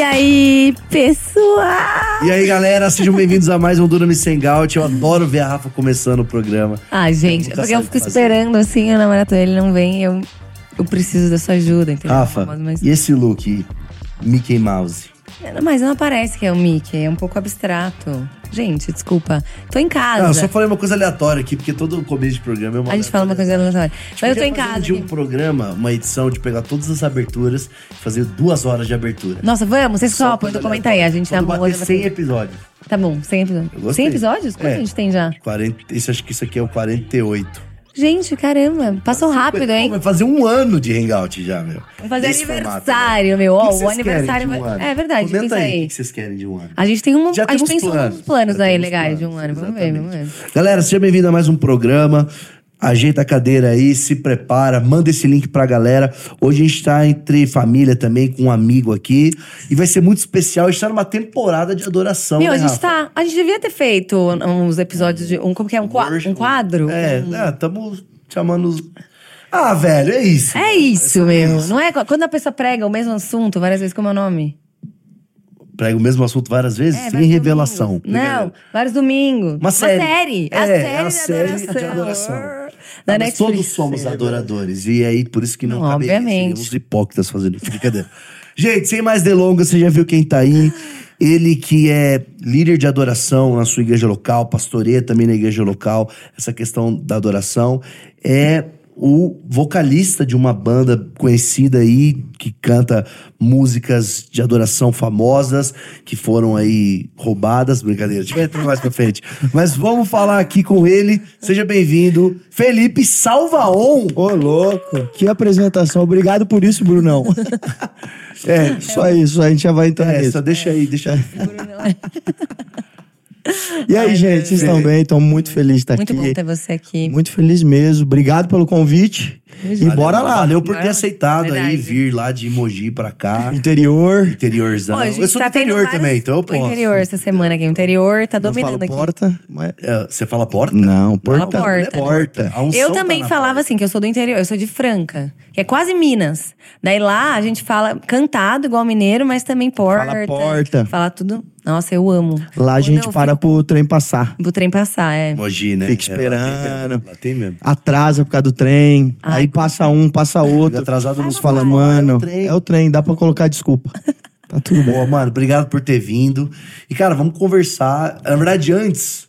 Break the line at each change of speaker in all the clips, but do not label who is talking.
E aí, pessoal?
E aí, galera, sejam bem-vindos a mais um Durami Sem. Eu adoro ver a Rafa começando o programa.
Ai, gente,
nunca
porque eu fico
fazer.
esperando assim, o namorado ele não vem, eu, eu preciso da sua ajuda, entendeu?
Rafa,
Mas,
e esse look, Mickey Mouse?
mas não parece que é o Mickey, é um pouco abstrato. Gente, desculpa. Tô em casa.
Não, eu só falei uma coisa aleatória aqui, porque todo começo de programa é uma
A gente fala uma coisa aleatória. Mas eu tô em casa.
De um programa, uma edição de pegar todas as aberturas e fazer duas horas de abertura.
Nossa, vamos, vocês
Só
então comenta aí. A gente tá bom.
bater 100 episódios.
Tá bom, 100 episódios.
Eu gostei.
100 episódios? Quanto
É.
a gente tem já?
40, isso, acho que isso aqui é o 48.
Gente, caramba, passou rápido,
Pô,
hein?
Vai fazer um ano de hangout já, meu.
Vamos fazer
Nesse formato,
aniversário,
né?
meu. Ó,
que
o aniversário
de um
vai-? É verdade,
Comenta
pensa
aí. O que vocês querem de um ano?
A gente tem um.
Já
a gente
planos.
uns planos
Já
aí legais de
planos,
um ano. Vamos ver, vamos ver.
Galera, seja bem-vindo a mais um programa. Ajeita a cadeira aí, se prepara, manda esse link pra galera. Hoje a gente tá entre família também, com um amigo aqui. E vai ser muito especial. A gente tá numa temporada de adoração,
Meu,
né,
a gente
Rafa?
tá. A gente devia ter feito uns episódios de. Um, como que é? Um, qua- um quadro?
É, é, tamo chamando os... Ah, velho, é isso.
É isso, meu. Não é? Quando a pessoa prega o mesmo assunto várias vezes, como é o nome?
Prega o mesmo assunto várias vezes,
É,
sem
vários
revelação.
domingos. Não, vários domingos.
Uma série.
É a
É,
série,
é a série
adoração.
de adoração.
Da
Ah,
Netflix.
todos somos adoradores. E aí, por isso que não,
Não,
caberia,
obviamente.
seríamos hipócritas fazendo isso. Brincadeira. Gente, sem mais delongas, você já viu quem tá aí. Ele que é líder de adoração na sua igreja local, pastoreia também na igreja local, essa questão da adoração. É o vocalista de uma banda conhecida aí, que canta músicas de adoração famosas, que foram aí roubadas. Brincadeira, a gente vai entrar mais pra frente. Mas vamos falar aqui com ele. Seja bem-vindo, Felipe Salvaon.
Ô, louco. Que apresentação. Obrigado por isso, Brunão. é, só isso. A gente já vai entrar
É,
nisso.
só deixa aí, deixa aí.
E aí, gente, vocês estão bem? Estão muito felizes de estar
Muito
aqui.
bom ter você aqui.
Muito feliz mesmo. Obrigado pelo convite. E bora lá.
Valeu por ter aceitado aí
verdade.
vir lá de Emoji pra cá.
Interior.
Interiorzão. Eu sou
tá
do interior também, então eu posso.
interior essa semana aqui. O interior tá dominando
falo
aqui.
porta, mas...
É, Você fala porta?
Não,
Fala
porta.
porta.
é porta.
Unção
Eu
tá
também
na
falava
porta.
assim, que eu sou do interior, eu sou de Franca, que é quase Minas. Daí lá a gente fala cantado igual mineiro, mas também porta.
Fala porta.
Fala tudo. Nossa, eu amo.
Lá a gente
eu
para
fico
pro trem passar.
pro trem passar, é.
Emoji, né?
Fica
É,
esperando.
mesmo, Lá tem mesmo.
Atrasa por causa do trem.
Ai,
aí passa um, passa outro.
atrasado nos
Fala, mano,
é o trem.
é o trem. Dá pra colocar desculpa. Tá tudo bem.
Boa, mano, obrigado por ter vindo. E, cara, vamos conversar. Na verdade, antes,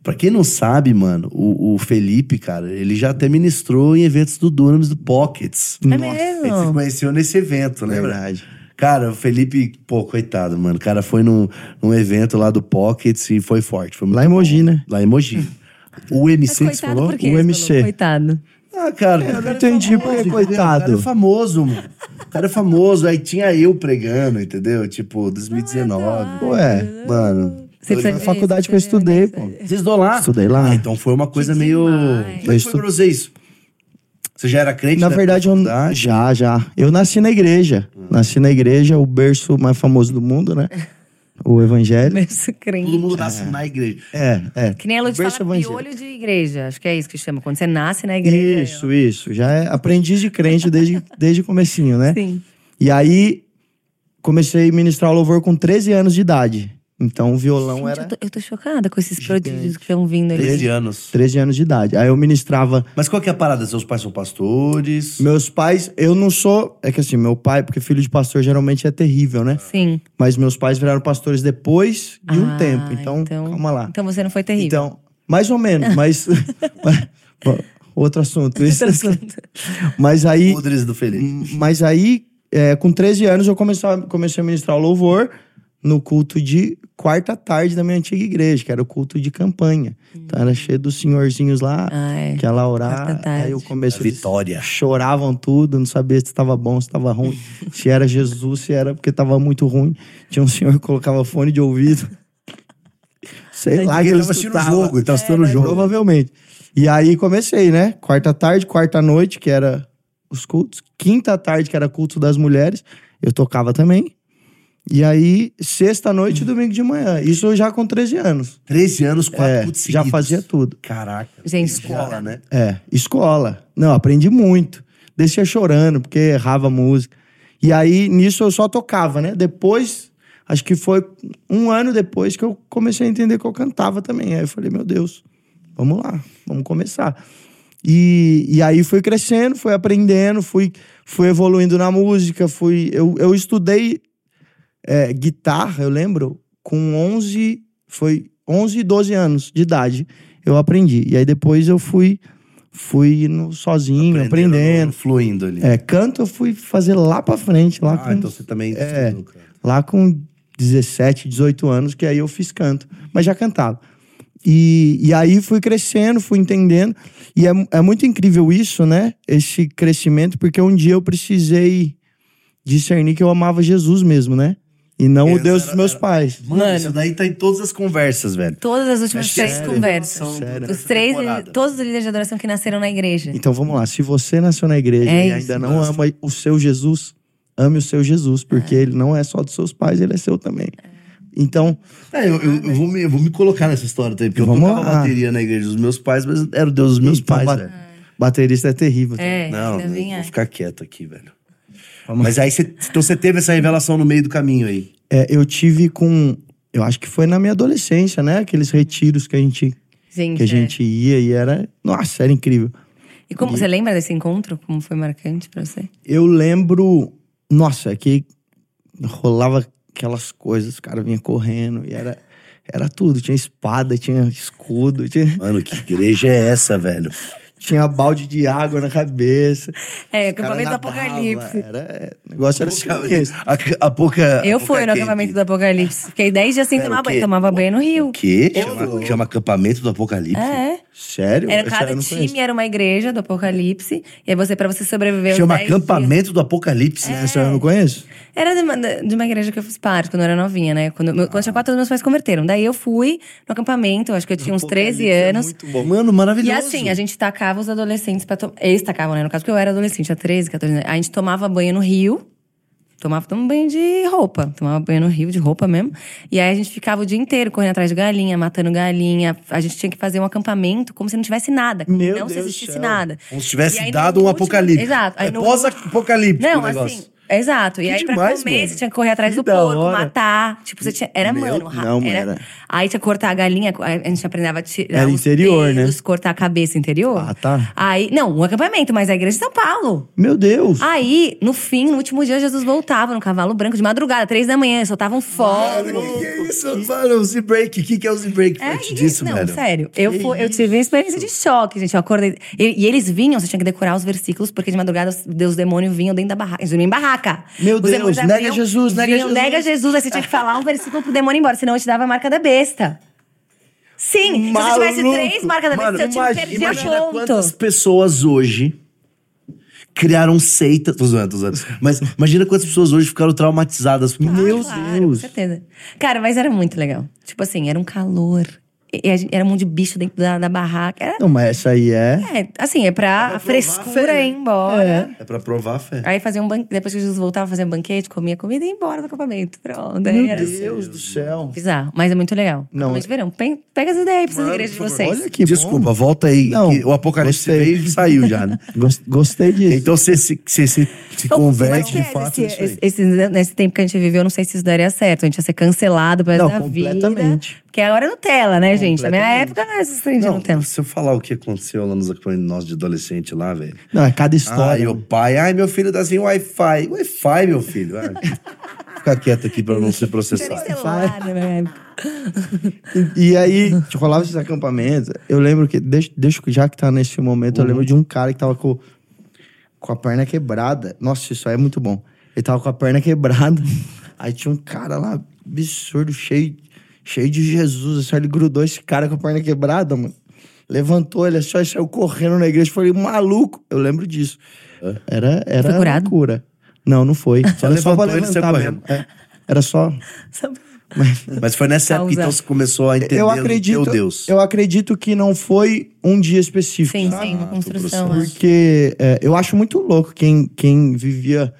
pra quem não sabe, mano, o, o Felipe, cara, ele já até ministrou em eventos do Dunamis do Pockets.
É
A gente se
mesmo?
conheceu nesse evento, lembra?
Verdade.
Cara, o Felipe, pô, coitado, mano. O cara foi num, num evento lá do Pockets e foi forte. Foi
Lá em Mogi,
bom.
né?
Lá em Mogi. O MC
Mas
que você falou?
por quê?
O MC.
falou Coitado.
Ah, cara.
Eu não
cara é
entendi por que
entendeu?
coitado.
O cara é famoso, mano. O cara é famoso. Aí tinha eu pregando, entendeu? Tipo, 2019.
Ué,
Mano.
Você
Foi
precisa
na faculdade que eu
precisa
estudei, pô.
você-
Vocês estudou lá?
Estudei lá.
Ah, então foi uma coisa meio. Como é que foi pra você isso? Você já era crente?
Na verdade, eu, já, já. Eu nasci na igreja. Nasci na igreja, o berço mais famoso do mundo, né? O evangelho.
Berço crente.
Todo mundo nasce na igreja.
É, é.
Que nem a Lud
Berço
fala
evangélico.
piolho de igreja. Acho que é isso que chama. Quando você nasce na igreja.
Isso, isso. Já é aprendiz de crente desde, desde o comecinho, né?
Sim.
E aí, comecei a ministrar o louvor com 13 anos de idade. Então, o violão
Gente,
era
eu, tô, eu tô chocada com esses prodígios que estão vindo aí.
13 anos.
13 anos de idade. Aí eu ministrava
Mas qual que é a parada? Seus pais são pastores?
Meus pais, eu não sou. É que assim, meu pai, porque filho de pastor geralmente é terrível, né?
Sim.
Mas meus pais viraram pastores depois de um
Ah,
tempo. Então, calma lá.
Então você não foi terrível.
Então, mais ou menos, mas. outro assunto. Isso. Mas aí.
Podres do Felipe.
Mas aí, é, com 13 anos, eu comecei a, comecei a ministrar o louvor no culto de quarta tarde da minha antiga igreja, que era o culto de campanha. Então era cheio dos senhorzinhos lá,
Ah, é.
que ia lá orar.
Quarta tarde.
Aí eu comecei.
A vitória.
Choravam tudo, não sabia se estava bom, se estava ruim, se era Jesus, se era porque estava muito ruim. Tinha um senhor que colocava fone de ouvido. Sei lá que
Ele
ele
tava assistindo o jogo, ele tava assistindo o jogo.
Provavelmente. E aí comecei, né? Quarta tarde, quarta noite, que era os cultos. Quinta tarde, que era culto das mulheres, eu tocava também. E aí, sexta noite e domingo de manhã. Isso já com 13 anos.
13 anos, quatro
É, já fazia tudo.
Caraca.
Gente,
escola, né?
É, escola. Não, aprendi muito. Descia chorando, porque errava música. E aí, nisso, eu só tocava, né? Depois, acho que foi um ano depois que eu comecei a entender que eu cantava também. Aí eu falei, meu Deus, vamos lá, vamos começar. E, e aí fui crescendo, fui aprendendo, fui, fui evoluindo na música, fui... Eu, eu estudei é, guitarra, eu lembro, com 11... Foi 11, 12 anos de idade, eu aprendi. E aí depois eu fui fui no, sozinho, aprendendo.
Fluindo ali.
É, canto eu fui fazer lá pra frente, lá
ah,
com,
então você também
É.
estudou,
lá com 17, 18 anos, que aí eu fiz canto. Mas já cantava. E, e aí fui crescendo, fui entendendo. E é, é muito incrível isso, né? Esse crescimento, porque um dia eu precisei discernir que eu amava Jesus mesmo, né? E não o
Essa
Deus dos meus
era-
pais.
Mano,
Mano.
isso daí tá em todas as conversas, velho.
Todas as últimas
É
três
sério?
conversas.
Sério.
Os três, todos os líderes de adoração que nasceram na igreja.
Então vamos lá. Se você nasceu na igreja
É
e
isso.
ainda não ama o seu Jesus, ame o seu Jesus, porque ele não é só dos seus pais, ele é seu também. Então,
É, eu, eu- eu vou me, eu vou me colocar nessa história também, porque eu tocava
lá.
bateria na igreja dos meus pais, mas era o Deus dos meus
então,
pais,
ba-
velho.
baterista é terrível.
É,
Não, vou
é.
ficar quieto aqui, velho. Mas aí você, então você teve essa revelação no meio do caminho aí.
É, eu tive com. Eu acho que foi na minha adolescência, né? Aqueles retiros que a gente,
Gente,
que a
é.
gente ia e era. Nossa, era incrível.
E como você lembra desse encontro? Como foi marcante pra você?
Eu lembro. Nossa, que rolava aquelas coisas, os caras vinham correndo e era. Era tudo. Tinha espada, tinha escudo, tinha,
Mano, que igreja é essa, velho?
Tinha balde de água na cabeça.
É, acampamento do Apocalipse.
Era, é, o negócio era sinistro.
A, a pouca.
Eu
a
fui no
pouca
acampamento
camp.
do Apocalipse. Fiquei 10 dias sem
Pera,
tomar banho. Tomava banho no Rio.
O quê? Chama, chama acampamento do Apocalipse?
É.
Sério?
Era cada time era uma igreja do Apocalipse. E aí você, pra você sobreviver
Chama
10 dias-
acampamento do Apocalipse, né?
Essa eu não conheço.
Era de uma, de uma igreja que eu fiz parte quando eu era novinha, né? Quando, meu- quando tinha quatro anos, meus pais converteram. Daí eu fui no acampamento, acho que eu tinha uns 13 anos.
Mano, maravilhoso.
E assim, a gente tacava os adolescentes pra tomar. Eles tacavam, né? No caso, porque eu era adolescente, tinha 13, 14 anos. A gente tomava banho no rio. Tomava um banho de roupa. Tomava banho no rio, de roupa mesmo. E aí a gente ficava o dia inteiro correndo atrás de galinha, matando galinha. A gente tinha que fazer um acampamento como se não tivesse nada. Como
Meu
não se
Deus do
existisse
céu.
nada.
Como se tivesse
aí,
dado um
último-
apocalipse.
Exato.
É
no
pós-apocalíptico
não,
o negócio.
assim, exato. E
Que
aí, pra
demais,
comer,
mano.
você tinha que correr atrás
Que
do porco,
hora.
matar. Tipo, você tinha. Era,
Meu,
mano,
não,
era,
era.
Aí tinha que cortar a galinha, a gente aprendava a tirar.
Era interior, né?
pelos, Cortar a cabeça interior.
Ah, tá.
Aí, não, um acampamento, mas a igreja de São Paulo.
Meu Deus.
Aí, no fim, no último dia, Jesus voltava no cavalo branco de madrugada, três da manhã, soltavam fogo.
Mano, que é isso? Mano, o Z-Break. O que, que é o Z-Break?
É isso,
disso,
não,
velho.
sério. Eu, fui- eu tive uma experiência de choque, gente. Eu acordei. E, e eles vinham, você tinha que decorar os versículos, porque de madrugada os demônios vinham dentro da barraca. Eles dormiam em barraca.
Meu
Os
Deus, nega Jesus, nega
vinham,
Jesus.
Nega Jesus. Aí você tinha que falar um versículo pro demônio ir embora, senão eu te dava a marca da besta. Sim, se você tivesse
Maluco.
três marcas da besta, eu
imagina,
perdia
imagina
ponto.
quantas pessoas hoje criaram seitas. Tô zoando, tô zoando. Mas imagina quantas pessoas hoje ficaram traumatizadas. Porque,
Meu
Claro, com
Deus.
certeza. Cara, mas era muito legal. Tipo assim, era um calor. Era um monte de bicho dentro da, da barraca. Era,
Não, mas essa aí é.
é, assim, é pra, a frescura ir embora.
É pra provar a fé.
Aí fazia um banquete. Depois que Jesus voltava, fazia um banquete, comia comida e ia embora do acampamento. Pronto.
Meu
Aí era
Deus do céu.
bizarro. Mas é muito legal.
Não,
mas verão. Pe- Pega as ideias pra essas igrejas de vocês.
Olha que
Desculpa,
bom.
volta aí.
Não,
que o Apocalipse veio e saiu já, né?
Gos- Gostei disso.
Então você se, você se, se
Então,
converte de fato
esse,
nisso aí.
esse- esse- nesse tempo que a gente viveu, eu não sei se isso daria certo. A gente ia ser cancelado pra
Não,
da vida.
completamente.
Porque agora é Nutella, né, gente? Na minha época não era esses trem de
Não,
Nutella.
se eu falar o que aconteceu lá nos acampamentos nossos de adolescente lá, velho.
Não, é cada
Ai,
história.
o pai, ai, meu filho tá sem Wi-Fi. Wi-Fi, meu filho. Ai, Fica quieto aqui pra não ser processado.
celular, minha época.
E aí, rolava esses acampamentos. Eu lembro que, deixa, deixa, já que tá nesse momento, eu lembro de um cara que tava com, com a perna quebrada. Nossa, isso aí é muito bom. Ele tava com a perna quebrada. Aí tinha um cara lá, absurdo, cheio, cheio de Jesus. Assim, ele grudou esse cara com a perna quebrada, mano. Levantou ele só e saiu correndo na igreja. Falei, maluco. Eu lembro disso. Era, era
Foi curado?
loucura. Não, não foi.
Só
Era só pra
levantou ele e saiu
levantar
correndo.
mesmo. É. Era só.
Mas foi nessa época então você começou a entender
eu
o
acredito,
teu Deus.
eu acredito que não foi um dia específico.
Sim,
sabe?
sim, uma construção. é.
Porque é, eu acho muito louco quem, quem vivia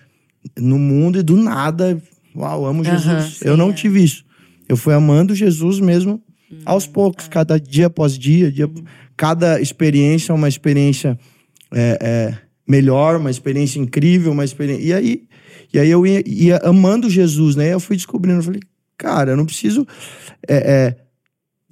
no mundo e do nada, uau, amo Jesus.
sim,
eu não
é.
tive isso. Eu fui amando Jesus mesmo aos poucos, cada dia após dia, dia- cada experiência é uma experiência é, é, melhor, uma experiência incrível, uma experiência. E aí, e aí eu ia, ia amando Jesus, né? Eu fui descobrindo, eu falei, cara, eu não preciso. é, é,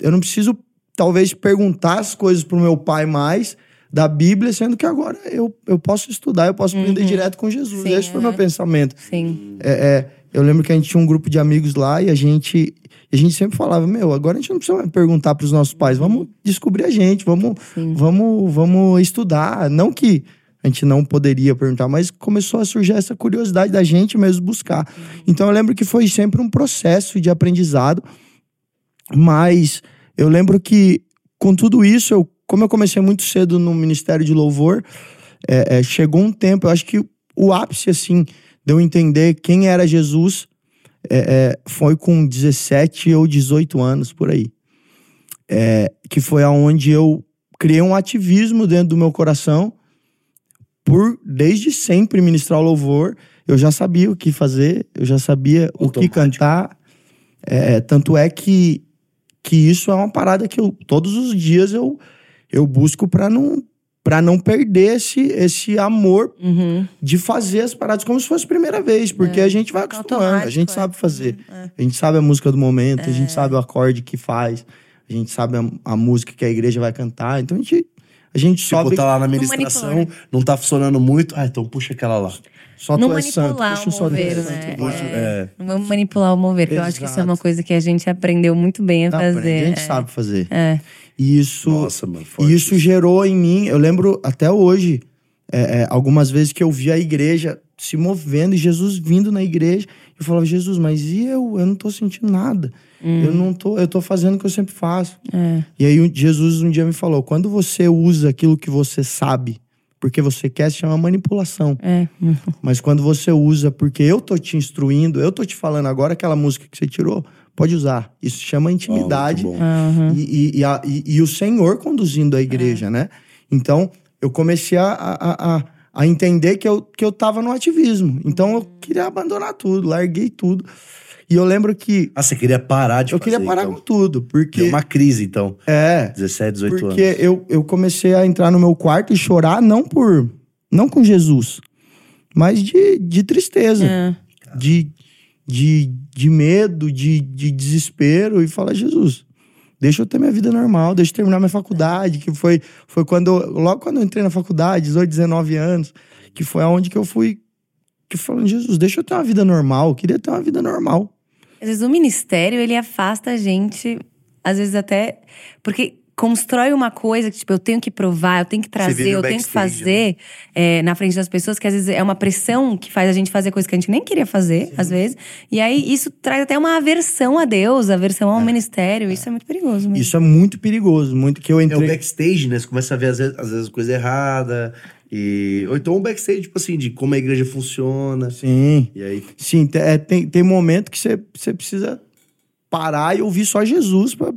eu não preciso, talvez, perguntar as coisas pro meu pai mais da Bíblia, sendo que agora eu, eu posso estudar, eu posso aprender direto com Jesus.
Sim,
Esse foi o meu
aham.
pensamento.
Sim.
É, é, eu lembro que a gente tinha um grupo de amigos lá e a gente, a gente sempre falava: Meu, agora a gente não precisa perguntar para os nossos pais, vamos descobrir a gente, vamos, vamos, vamos estudar. Não que a gente não poderia perguntar, mas começou a surgir essa curiosidade da gente mesmo buscar. Então eu lembro que foi sempre um processo de aprendizado, mas eu lembro que com tudo isso, eu, como eu comecei muito cedo no Ministério de Louvor, é, é, chegou um tempo, eu acho que o ápice, assim, de eu entender quem era Jesus é, é, foi com 17 ou 18 anos, por aí. É, que foi aonde eu criei um ativismo dentro do meu coração por, desde sempre, ministrar o louvor. Eu já sabia o que fazer, eu já sabia o que
Automático.
cantar. É, tanto é que, que isso é uma parada que eu, todos os dias eu, eu busco para não para não perder esse, esse amor
Uhum.
de fazer as paradas como se fosse a primeira vez, porque a gente vai acostumando, a gente
é.
sabe fazer.
Uhum, é.
A gente sabe a música do momento, a gente sabe o acorde que faz, a gente sabe a, a música que a igreja vai cantar, então a gente, a gente
Tipo,
sobe.
tá lá na administração, não tá funcionando muito. Ah, então puxa aquela lá.
Só
Não
tu é santo,
manipular
puxa
o
é
mover,
santo.
né?
Puxa,
É.
é.
Não vamos manipular o mover, que eu acho que isso é uma coisa que a gente aprendeu muito bem a
Não,
fazer.
a gente
é.
sabe fazer.
É.
E isso,
Nossa, mano,
e isso gerou em mim, eu lembro até hoje, é, é, algumas vezes que eu via a igreja se movendo e Jesus vindo na igreja. Eu falava, Jesus, mas e eu? Eu não tô sentindo nada. Eu não tô, eu tô fazendo o que eu sempre faço.
É.
E aí Jesus um dia me falou: quando você usa aquilo que você sabe, porque você quer, se chama manipulação.
É.
Mas quando você usa porque eu tô te instruindo, eu tô te falando agora aquela música que você tirou, pode usar. Isso chama intimidade.
Bom.
Uhum.
E, e- e a- e- e o Senhor conduzindo a igreja, né? Então, eu comecei a, a, a, a entender que eu, que eu tava no ativismo. Então, eu queria abandonar tudo, larguei tudo. E eu lembro que
Ah, você queria parar de
eu
fazer,
queria parar
então.
com tudo, porque...
Deu uma crise, então.
É,
17, 18
porque
anos.
eu, eu comecei a entrar no meu quarto e chorar, não por... Não com Jesus, mas de, de tristeza.
É.
de, de, de medo, de, de desespero e falar, Jesus, deixa eu ter minha vida normal, deixa eu terminar minha faculdade, que foi, foi quando, logo quando eu entrei na faculdade, 18, 19 anos, que foi aonde que eu fui, que falando, Jesus, deixa eu ter uma vida normal, eu queria ter uma vida normal.
Às vezes o ministério, ele afasta a gente, às vezes até. Porque constrói uma coisa que, tipo, eu tenho que provar, eu tenho que trazer, eu tenho que
né?
fazer é, na frente das pessoas, que às vezes é uma pressão que faz a gente fazer coisa que a gente nem queria fazer, às vezes. E aí isso traz até uma aversão a Deus, aversão ao ministério. Isso é muito perigoso mesmo.
Isso é muito perigoso, muito que eu
É o
entrei...
backstage, né? Você começa a ver, às vezes, às vezes coisa errada. E... Ou então um backstage, tipo assim, de como a igreja funciona.
Sim,
E aí,
sim, é, tem, tem momento que você, você precisa parar e ouvir só Jesus pra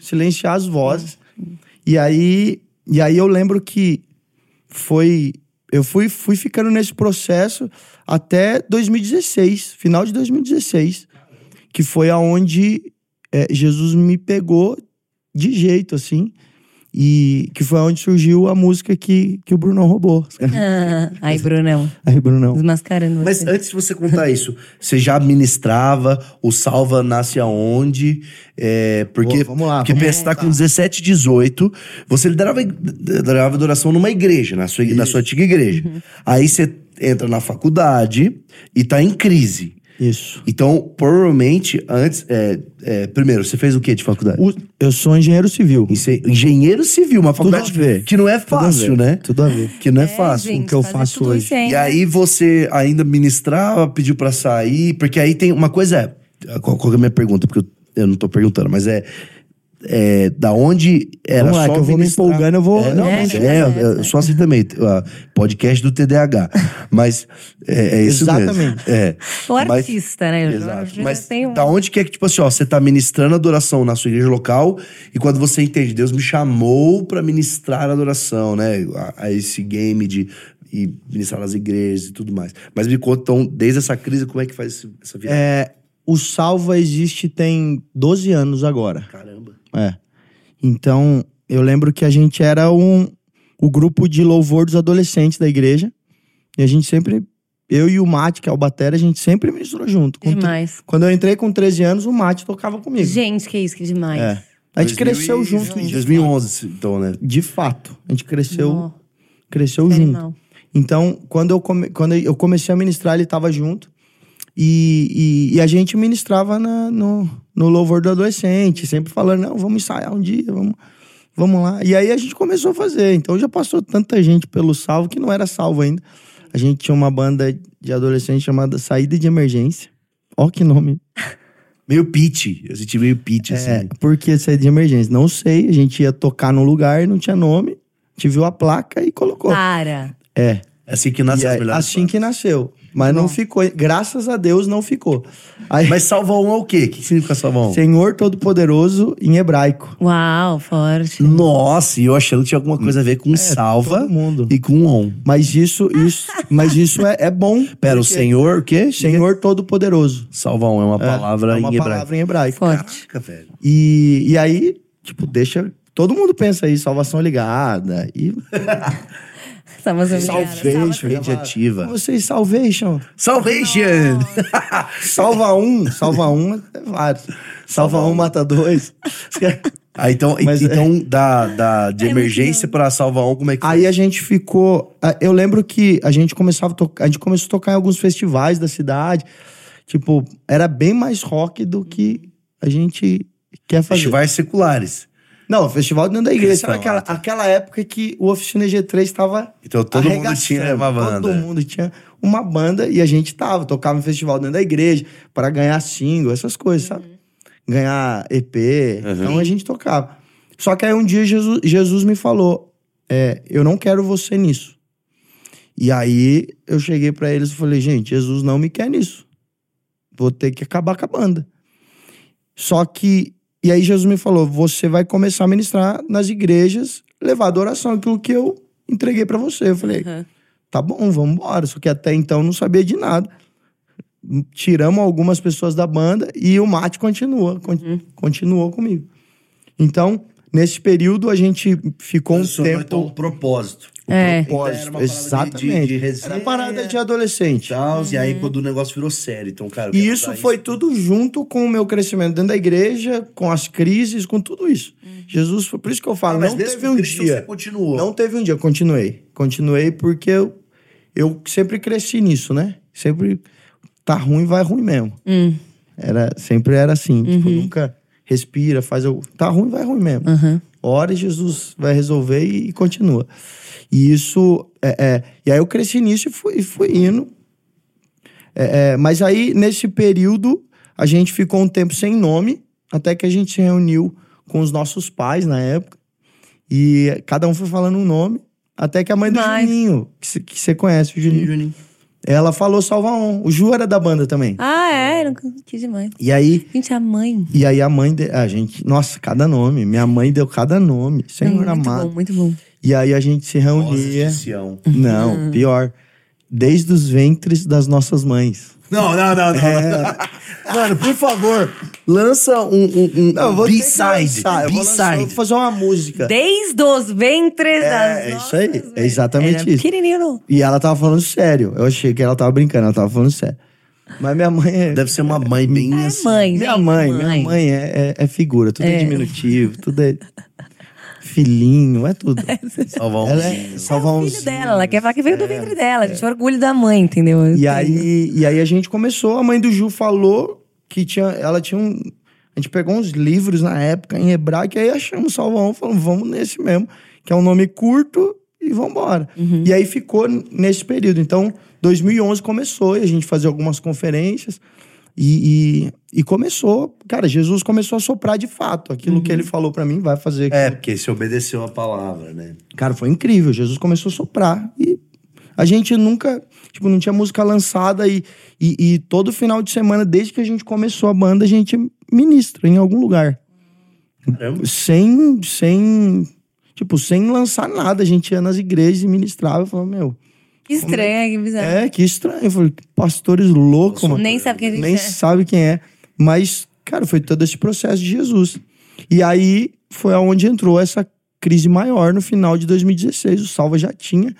silenciar as vozes. E aí, e aí eu lembro que foi. Eu fui, fui ficando nesse processo até 2016, final de 2016, que foi aonde é, Jesus me pegou de jeito, assim. E que foi onde surgiu a música que, que o Brunão roubou.
Ah, aí, Brunão,
Aí, Brunão.
desmascarando
Mas
você.
antes de você contar isso, você já ministrava, o Salva nasce aonde? É, porque
Boa, vamos lá,
porque
vamos
você tá com 17, 18, você liderava, liderava adoração numa igreja, na sua, na sua antiga igreja. Aí você entra na faculdade e tá em crise.
Isso.
Então, provavelmente, antes. é, é, primeiro, você fez o que de faculdade?
O- eu sou engenheiro civil.
Engenheiro civil, uma faculdade
a ver.
que não é
Tudo a
fácil,
ver,
né?
Tudo a ver.
Que não é,
É,
fácil.
gente,
que eu faço
tudo
hoje.
E aí você ainda ministrava, pediu pra sair, porque aí tem uma coisa. é, Qual, qual é a minha pergunta? Porque eu, eu não tô perguntando, mas é. É, da onde era
Vamos lá,
só
que eu vou me empolgando, eu vou-
É, não,
É,
mas é,
nessa.
eu- eu sou assim também. podcast do TDAH. Mas é, é isso mesmo.
Exatamente.
É.
O
Mas-
artista, né?
Exato.
Já
Mas
tem um-
da onde que é que, tipo assim, ó, você tá ministrando adoração na sua igreja local e quando você entende, Deus me chamou pra ministrar adoração, né? A, a esse game de e ministrar nas igrejas e tudo mais. Mas me conta, então, desde essa crise, como é que faz essa vida?
É, o Salva existe tem 12 anos agora.
Caramba.
É. Então, eu lembro que a gente era um, o grupo de louvor dos adolescentes da igreja. E a gente sempre, eu e o Mate, que é o batera, a gente sempre ministrou junto. Com tre-
Demais.
Quando eu entrei com 13 anos, o Mate tocava comigo.
Gente, que isso, que demais.
É. A gente
2000
cresceu
e-
junto, de,
2011, então, né?
de fato. A gente cresceu, cresceu
que
junto. Então, quando eu, come- quando eu comecei a ministrar, ele estava junto. E, e, e a gente ministrava na- no, no louvor do adolescente, sempre falando, não, vamos ensaiar um dia, vamos, vamos lá. E aí a gente começou a fazer. Então já passou tanta gente pelo salvo que não era salvo ainda. A gente tinha uma banda de adolescente chamada Saída de Emergência. Ó que nome.
Meio pitch. Eu senti meio pitch, assim.
É, por que saída de emergência? Não sei, a gente ia tocar num lugar e não tinha nome. A gente viu a placa e colocou.
Para.
É.
É assim que nasce as
aí,
melhores
assim que nasceu. Mas não ficou. Graças a Deus não ficou. Aí,
Mas salva um é o quê? O que significa salva um?
Senhor Todo-Poderoso em hebraico.
Uau, forte.
Nossa, e eu achando que tinha alguma coisa a ver com salva
É, todo mundo.
e com on.
Mas isso, isso, mas isso é, é bom.
Pera, o Senhor, o quê?
Senhor Todo-Poderoso.
Salva um é uma palavra
é uma
em hebraico.
palavra em hebraico.
Forte.
Caraca, velho.
E, e aí, tipo, deixa. Todo mundo pensa aí, salvação ligada. E
Estamos
Salvation.
Rede ativa.
vocês, salvation.
Salvation!
Salva um, salva um é vários. Salva um, mata dois.
Ah, então,
Mas é-
então da, da, de
É
emergência pra salva um, como é que foi?
Aí a gente ficou. ah, Eu lembro que a gente começava a tocar. A gente começou a tocar em alguns festivais da cidade. Tipo, era bem mais rock do que a gente quer fazer.
Festivais seculares.
Não, festival dentro da igreja. Sabe
Cristão,
aquela, aquela época que o Oficina G3 estava.
Então todo mundo tinha uma banda.
Todo mundo tinha uma banda e a gente tava, tocava em festival dentro da igreja para ganhar single, essas coisas, sabe? Ganhar EP. Então a gente tocava. Só que aí um dia Jesus, Jesus me falou: é, Eu não quero você nisso. E aí eu cheguei para eles e falei: Gente, Jesus não me quer nisso. Vou ter que acabar com a banda. Só que. E aí Jesus me falou: Você vai começar a ministrar nas igrejas, levar adoração, aquilo que eu entreguei para você. Eu falei:
Uhum.
Tá bom, vamos embora. Só que até então eu não sabia de nada. Tiramos algumas pessoas da banda e o Mate continua, con- continuou comigo. Então, nesse período, a gente ficou um tempo.
então, um propósito.
É.
propósito,
Era uma parada de-
exatamente.
de resenha.
Era parada de adolescente.
Tal, E aí quando o negócio virou sério. Então, cara...
E isso foi tudo junto com o meu crescimento dentro da igreja, com as crises, com tudo isso. Jesus foi. Por isso que eu
Ah,
falo,
mas
não teve um
Cristo
dia.
você continuou.
Não teve um dia, continuei. Continuei porque eu, eu sempre cresci nisso, né? Sempre tá ruim, vai ruim mesmo.
Hum.
Era, sempre era assim. Tipo, nunca respira, faz o. Tá ruim, vai ruim mesmo.
Uhum.
Ora e Jesus vai resolver e, e continua. E isso. É, é, e aí eu cresci nisso e fui, fui indo. É, é, mas aí, nesse período, a gente ficou um tempo sem nome, até que a gente se reuniu com os nossos pais na época. E cada um foi falando um nome. Até que a mãe do
Mas-
Juninho, que você conhece o Juninho,
Juninho.
Ela falou Salva On. O Ju era da banda também.
Ah, é? Não- Que demais.
E aí,
Gente, a mãe.
e aí a mãe, de, a gente, nossa, cada nome. Minha mãe deu cada nome. Senhor
muito
amado.
bom, muito bom.
E aí a gente se reunia.
Sião.
Não, pior. Desde os ventres das nossas mães.
Não, não, não, não.
É.
Mano, por favor, lança um, um, um
Não, eu vou
B-side.
eu vou
B-side.
fazer uma música.
Desde os ventres das
É, isso aí. É exatamente
Era
isso.
Pequenininho.
E ela tava falando sério. Eu achei que ela tava brincando, ela tava falando sério. Mas minha mãe é.
Deve ser uma mãe bem assim.
Mãe,
minha
gente,
mãe, minha mãe é, é, é figura, tudo é. diminutivo, tudo é. Filhinho, é tudo.
Salvar um.
Ela é salvar
O
uns.
filho dela, ela quer falar que veio do ventre dela. A gente orgulho da mãe, entendeu?
E aí, e aí a gente começou, a mãe do Ju falou que tinha, ela tinha um. A gente pegou uns livros na época em hebraico, e aí achamos Salvão, falamos, vamos nesse mesmo, que é um nome curto e vambora. E aí ficou nesse período. Então, 2011 começou, e a gente fazia algumas conferências, e, e, e começou, cara, Jesus começou a soprar de fato. Aquilo que ele falou pra mim, vai fazer.
É, porque se obedeceu a palavra, né?
Cara, foi incrível. Jesus começou a soprar e a gente nunca, tipo, não tinha música lançada e, e, e todo final de semana, desde que a gente começou a banda, a gente ministra em algum lugar.
Caramba.
Sem, sem, tipo, sem lançar nada. A gente ia nas igrejas e ministrava. Eu falava, meu,
Que estranho, que bizarro.
é, que estranho. Eu falei, pastores loucos, mano.
Nem sabe quem a gente
Nem
é.
sabe quem é. Mas, cara, foi todo esse processo de Jesus. E aí foi aonde entrou essa crise maior no final de 2016. O Salva já tinha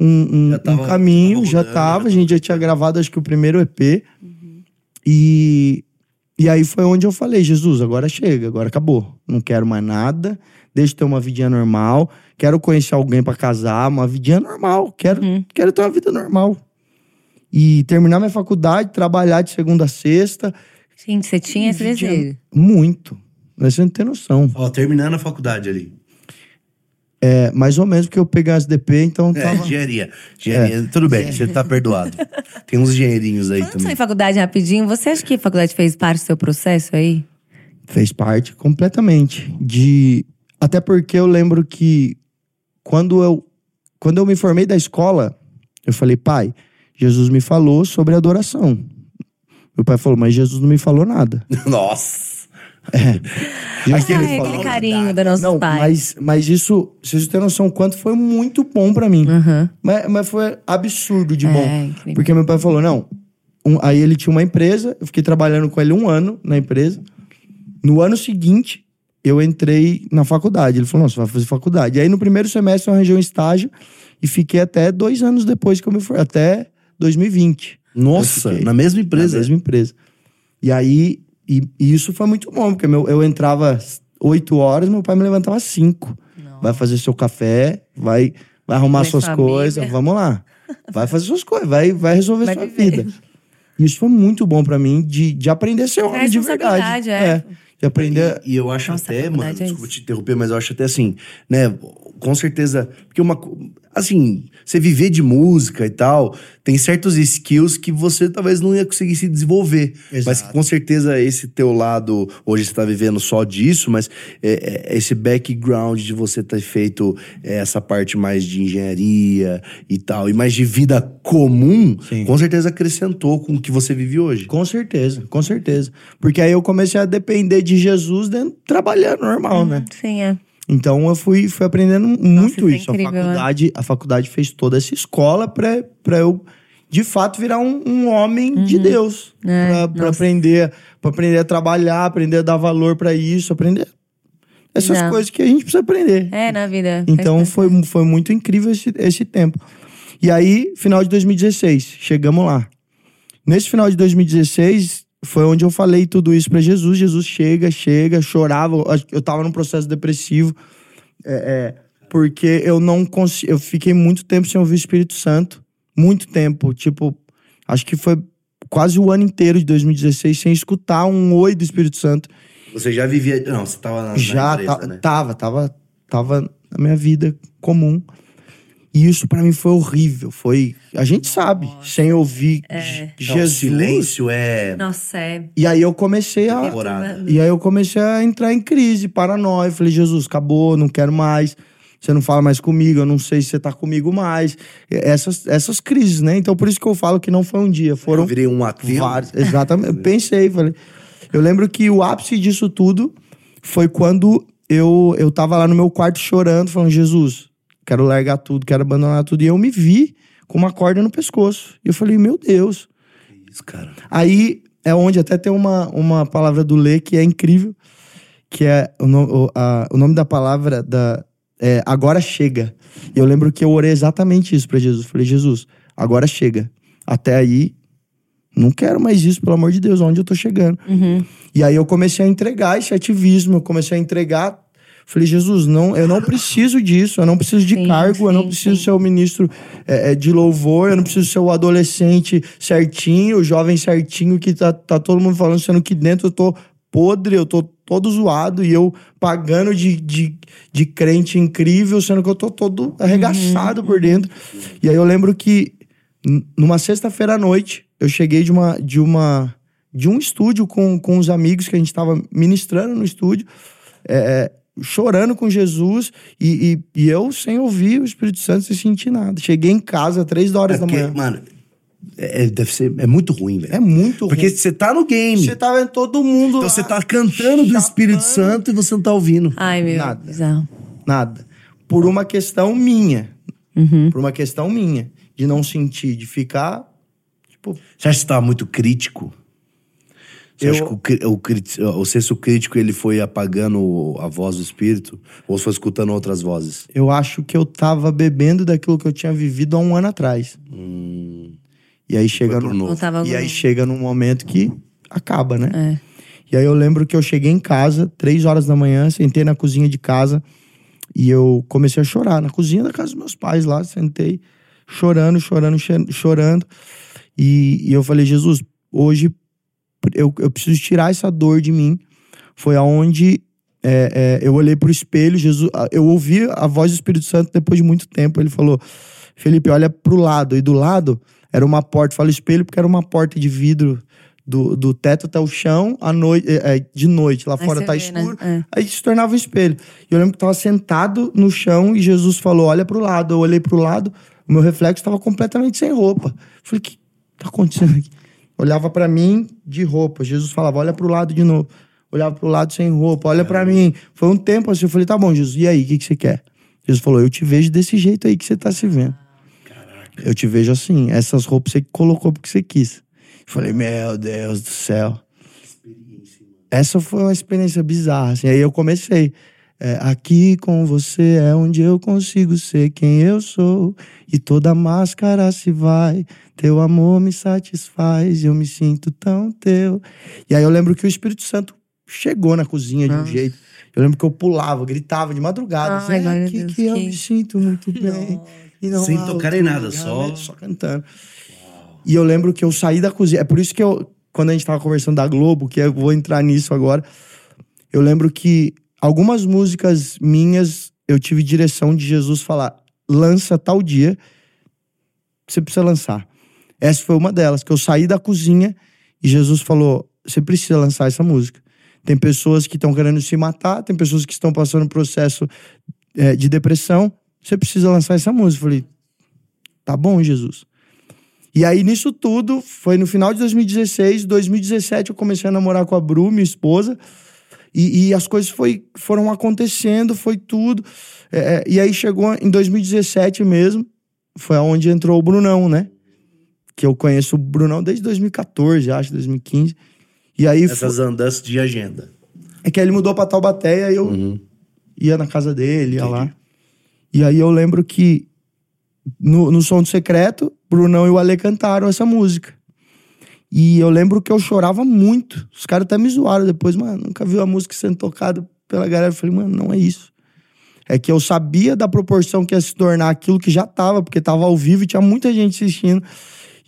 um, um-
Já tava-
um caminho,
tava
já
rodando,
tava.
já
A gente já tinha gravado, acho que o primeiro EP. E, e aí foi onde eu falei: Jesus, agora chega, agora acabou. Não quero mais nada. Deixa eu ter uma vidinha normal. Quero conhecer alguém pra casar, uma vidinha normal. Quero, quero ter uma vida normal. E terminar minha faculdade, trabalhar de segunda a sexta.
Gente, você tinha esse desejo.
Muito. Você não tem noção.
Ó, terminando a faculdade ali.
É, mais ou menos, porque eu peguei as DP, então
É,
tava.
engenharia. engenharia. Tudo bem, você tá perdoado. Tem uns engenheirinhos aí
Falando só em
também.
faculdade rapidinho, você acha que a faculdade fez parte do seu processo aí?
Fez parte completamente. De. Até porque eu lembro que quando eu, quando eu me formei da escola, eu falei, pai, Jesus me falou sobre adoração. Meu pai falou, mas Jesus não me falou nada.
Nossa!
Jesus
é
falou
aquele carinho da nossa
Não,
pai.
mas, mas isso, vocês têm noção quanto foi muito bom pra mim.
Aham.
Mas, mas foi absurdo de
É,
bom.
incrível.
Porque meu pai falou, não. um- aí ele tinha uma empresa, eu fiquei trabalhando com ele um ano na empresa. No ano seguinte, eu entrei na faculdade. Ele falou, não, você vai fazer faculdade. E aí no primeiro semestre eu arranjei um estágio e fiquei até dois anos depois que eu me formei, até 2020.
Nossa,
fiquei
na mesma empresa.
Na mesma empresa. E aí, e, e isso foi muito bom, porque meu, eu entrava oito horas, meu pai me levantava às cinco. Vai fazer seu café, vai, vai arrumar
Vai
suas
família.
coisas, vamos lá. Vai fazer suas coisas, vai, vai resolver
Vai
sua
viver.
vida. E isso foi muito bom pra mim, de, de aprender a ser homem de verdade.
responsabilidade, é.
De aprender.
E eu acho
Nossa,
até, mano,
é
desculpa te interromper, mas eu acho até assim, né? Com certeza. Porque uma. Assim, você viver de música e tal, tem certos skills que você talvez não ia conseguir se desenvolver. Mas
Exato.
que com certeza esse teu lado, hoje você tá vivendo só disso, mas é, é, esse background de você ter feito é, essa parte mais de engenharia e tal, e mais de vida comum,
Sim.
com certeza acrescentou com o que você vive hoje.
Com certeza, com certeza. Porque aí eu comecei a depender de Jesus dentro, trabalhando normal, né?
Sim, é.
Então eu fui, fui aprendendo muito
isso é
isso.
incrível,
a, faculdade, a faculdade fez toda essa escola pra, pra eu, de fato, virar um, um homem de Deus.
Uhum. É, nossa.
aprender, pra aprender a trabalhar, aprender a dar valor pra isso, aprender essas
Não.
coisas que a gente precisa aprender.
É, na vida.
Então foi, foi muito incrível esse, esse tempo. E aí, final de 2016, chegamos lá. Nesse final de 2016, foi onde eu falei tudo isso pra Jesus. Jesus chega, chega, chorava. Eu tava num processo depressivo. é, é, porque eu não consigo. Eu fiquei muito tempo sem ouvir o Espírito Santo. Muito tempo. Tipo, acho que foi quase o ano inteiro de 2016 sem escutar um oi do Espírito Santo.
Você já vivia. Não, você tava na, na
Já
empresa,
ta-
né?
tava, tava, tava na minha vida comum. E isso pra mim foi horrível. Foi. A gente sabe, sem ouvir
É.
Não,
Jesus.
silêncio é.
Nossa, é.
E aí eu comecei a.
Temporada.
E aí eu comecei a entrar em crise, paranoia. Falei, Jesus, acabou, não quero mais. Você não fala mais comigo, eu não sei se você tá comigo mais. Essas, essas crises, né? Então por isso que eu falo que não foi um dia, foram
Eu virei um ateu.
Vários, exatamente. Eu pensei, falei. Eu lembro que o ápice disso tudo foi quando eu, eu tava lá no meu quarto chorando, falando: Jesus, quero largar tudo, quero abandonar tudo. E eu me vi com uma corda no pescoço. E eu falei: Meu Deus.
Isso, cara.
Aí é onde até tem uma, uma palavra do Lê que é incrível, que é o, no- o, a- o nome da palavra da, é agora chega. E eu lembro que eu orei exatamente isso pra Jesus. Falei, Jesus, agora chega. Até aí, não quero mais isso, pelo amor de Deus, onde eu tô chegando. E aí eu comecei a entregar esse ativismo, eu comecei a entregar. Falei, Jesus, não, eu não preciso disso, eu não preciso de
Sim,
cargo, eu não
sim,
preciso
sim.
ser o ministro é, é, de louvor, eu não preciso ser o adolescente certinho, o jovem certinho que tá, tá todo mundo falando, sendo que dentro eu tô podre, eu tô todo zoado e eu pagando de, de, de crente incrível, sendo que eu tô todo arregaçado
Uhum,
por dentro. E aí eu lembro que numa sexta-feira à noite, eu cheguei de uma de uma de um estúdio com, com os amigos que a gente tava ministrando no estúdio, é, é, chorando com Jesus e, e, e eu sem ouvir o Espírito Santo sem sentir nada. Cheguei em casa três horas
É
da
porque,
manhã.
mano, é, deve ser. É muito ruim, velho.
É muito
Porque
ruim.
você tá no game.
Você tá vendo todo mundo
Então
lá,
você tá cantando do Espírito. Santo e você não tá ouvindo.
Ai, meu.
Nada.
Bizarro.
Nada. Por uma questão minha.
Uhum.
Por uma questão minha. De não sentir, de ficar. Tipo,
Você acha que você tava muito crítico? Você
Eu-
acha que o, o, o senso crítico ele foi apagando a voz do espírito? Ou você foi escutando outras vozes?
Eu acho que eu tava bebendo daquilo que eu tinha vivido há um ano atrás. E aí chega no,
novo.
E aí chega num momento que acaba, né?
É.
E aí eu lembro que eu cheguei em casa, três horas da manhã, sentei na cozinha de casa e eu comecei a chorar. Na cozinha da casa dos meus pais lá, sentei chorando, chorando, chorando. E, e eu falei, Jesus, hoje eu, eu preciso tirar essa dor de mim. Foi aonde é, é, eu olhei pro espelho, Jesus, eu ouvi a voz do Espírito Santo depois de muito tempo. Ele falou, Felipe, olha pro lado. E do lado era uma porta, fala espelho porque era uma porta de vidro do, do teto até o chão, à noite, é, é, de noite. Lá
Aí
fora tá
vê,
escuro.
né?
Aí se tornava um espelho. E eu lembro que tava sentado no chão e Jesus falou: olha pro lado. Eu olhei pro lado, o meu reflexo estava completamente sem roupa. Eu falei, o que tá acontecendo aqui? Olhava pra mim de roupa. Jesus falava: olha pro lado de novo. Olhava pro lado sem roupa, olha pra mim. Foi um tempo assim, eu falei, tá bom, Jesus, e aí, o que, que você quer? Jesus falou, eu te vejo desse jeito aí que você tá se vendo. Eu te vejo assim, essas roupas você colocou porque você quis. Eu falei, meu Deus do céu. Essa foi uma experiência bizarra, assim. Aí eu comecei. é, aqui com você é onde eu consigo ser quem eu sou. E toda máscara se vai. Teu amor me satisfaz. Eu me sinto tão teu. E aí eu lembro que o Espírito Santo chegou na cozinha de um jeito. Eu lembro que eu pulava, gritava de madrugada.
Ai,
assim, aqui
Deus,
que eu
que-
me sinto muito bem. E não
Sem tocar em nada,
lugar,
só-
né? Só cantando. E eu lembro que eu saí da cozinha. É por isso que eu, quando a gente tava conversando da Globo, que eu vou entrar nisso agora, eu lembro que algumas músicas minhas eu tive direção de Jesus falar: lança tal dia, você precisa lançar. Essa foi uma delas, que eu saí da cozinha e Jesus falou: você precisa lançar essa música. Tem pessoas que estão querendo se matar, tem pessoas que estão passando um processo é, de depressão. Você precisa lançar essa música. Eu falei, tá bom, Jesus. E aí, nisso tudo, foi no final de 2016, 2017, eu comecei a namorar com a Bru, minha esposa. E, e as coisas foi, foram acontecendo, foi tudo. É, é, e aí chegou em 2017 mesmo, foi aonde entrou o Brunão, né? Que eu conheço o Brunão desde 2014, acho, 2015. E aí foi-
Essas andanças de agenda.
é que aí ele mudou pra Taubaté e aí eu
Uhum.
ia na casa dele, ia lá. E aí eu lembro que no, no Som do Secreto, Brunão e o Ale cantaram essa música. E eu lembro que eu chorava muito. Os caras até me zoaram depois, mano, nunca viu a música sendo tocada pela galera. Eu falei, mano, não é isso. É que eu sabia da proporção que ia se tornar aquilo que já tava, porque tava ao vivo e tinha muita gente assistindo.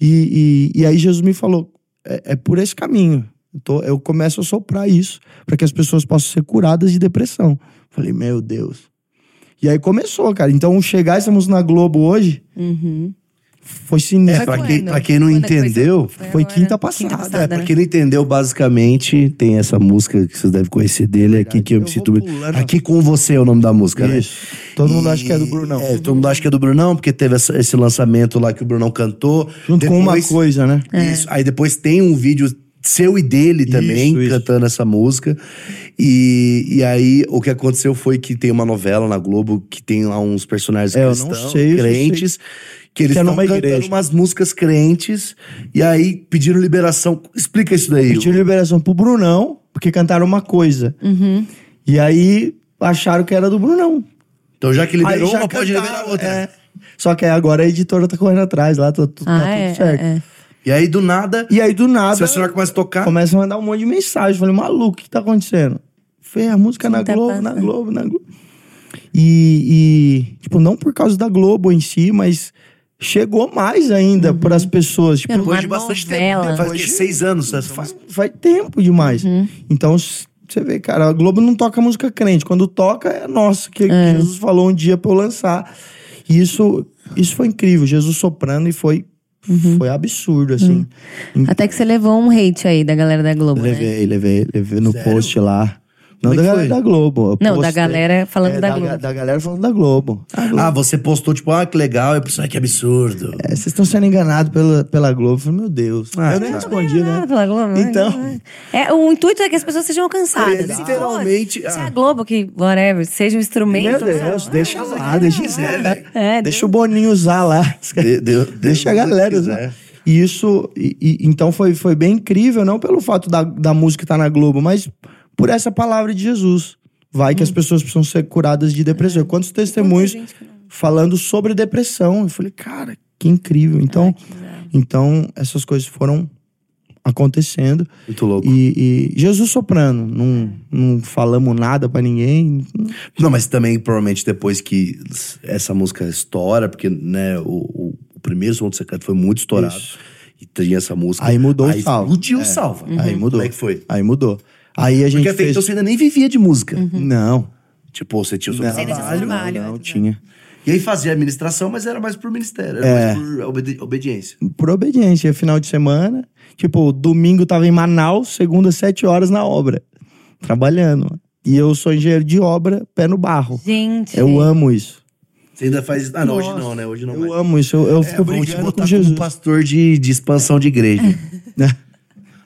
E, e, e aí Jesus me falou: é, é por esse caminho. Tô- eu começo a soprar isso, para que as pessoas possam ser curadas de depressão. Falei, meu Deus. E aí começou, cara. Então, música na Globo hoje
Uhum.
Foi sinistro.
É, pra quem, pra quem não
Quando é foi
entendeu,
foi
agora.
quinta passada.
passada,
É, pra
né?
quem não entendeu, basicamente, tem essa música que vocês devem conhecer dele, aqui que eu,
Eu
me sinto. Aqui com você é o nome da música, né?
Todo mundo acha que é do Brunão.
É, todo mundo acha que é do Brunão, porque teve essa- esse lançamento lá que o Brunão cantou.
Junto com uma
Depois-
coisa, né?
Isso. Aí depois tem um vídeo seu e dele também,
Isso, isso.
cantando essa música. E, e aí, o que aconteceu foi que tem uma novela na Globo que tem lá uns personagens
É, eu não
cristãos,
sei,
crentes, que eles
é
estão
numa
cantando
igreja.
umas músicas crentes. E aí pediram liberação. Explica isso daí.
Pediu liberação pro Brunão, porque cantaram uma coisa.
Uhum.
E aí acharam que era do Brunão.
Então, já que liberou
já
uma, pode
cantaram,
liberar outra.
é. Só que aí agora a editora tá correndo atrás lá, tá, tá
Ah,
tudo
é,
certo.
é, é.
E aí, do nada,
E aí do nada
se a senhora começa a tocar.
começa a mandar um monte de mensagem. Eu Falei, maluco, o que tá acontecendo? Fez a música na
tá
Globo, na. Globo, na Globo. E, e, tipo, não por causa da Globo em si, mas chegou mais ainda
Uhum.
para as pessoas. Tipo,
Depois de bastante
novela.
tempo. Faz
Hoje-
seis anos. Essa
faz, faz tempo demais.
Uhum.
Então, você vê, cara, a Globo não toca música crente. Quando toca, é nossa, que, que Jesus falou um dia pra eu lançar. E isso, isso foi incrível. Jesus soprando e foi,
Uhum.
foi absurdo, assim.
Até que você levou um hate aí da galera da Globo, né?
Levei, levei, levei no
Sério?
post lá. Não
Como é
da
que
galera da Globo.
Não, da galera falando
É,
da
ga-
Globo.
Da galera falando da Globo. Globo.
Ah, você postou, tipo, ah, que legal. Eu pensei, ah, que absurdo.
É, vocês estão sendo enganados pela, pela Globo. Eu falei, meu Deus.
Ah,
eu nem
tá.
respondi,
Ah,
né?
pela Globo, né?
Então.
É, o intuito é que as pessoas sejam alcançadas.
É, literalmente,
Se
ah.
a Globo, que, whatever, seja um instrumento.
Meu Deus, deixa lá, deixa
quiser, né?
É,
Deixa o Boninho usar lá.
De- de-
Deixa a galera usar. E isso, e- e- então foi, foi bem incrível, não pelo fato da, da música estar na Globo, mas por essa palavra de Jesus. Vai que as pessoas precisam ser curadas de depressão. Quantos testemunhos
que não-
falando sobre depressão. Eu falei, cara, que incrível. Então, então essas coisas foram acontecendo.
Muito louco.
E, e Jesus soprando. Não, não falamos nada pra ninguém.
Não, mas também, provavelmente, depois que essa música estoura, porque, né, o, o, o primeiro som do secreto foi muito estourado.
Isso.
E tinha essa música.
Aí mudou o
aí
salva.
Explodiu o
É.
salva.
Aí mudou.
Como é que foi?
Aí mudou. Aí a gente
Porque até
fez...
então você ainda nem vivia de música.
Não.
Tipo, você tinha o seu
Não,
trabalho.
trabalho,
não,
é.
tinha.
E aí fazia administração, mas era mais por ministério. Era
É.
mais por obedi- obediência.
Por obediência, final de semana. Tipo, domingo tava em Manaus, segunda, sete horas na obra. Trabalhando. E eu sou engenheiro de obra, pé no barro.
Gente.
Eu amo isso.
Você ainda faz. Ah, não, hoje
Nossa,
não, né? Hoje não
Eu
mais.
amo isso. Eu, eu
É,
fico
botar
com Jesus.
como pastor de, de expansão de igreja.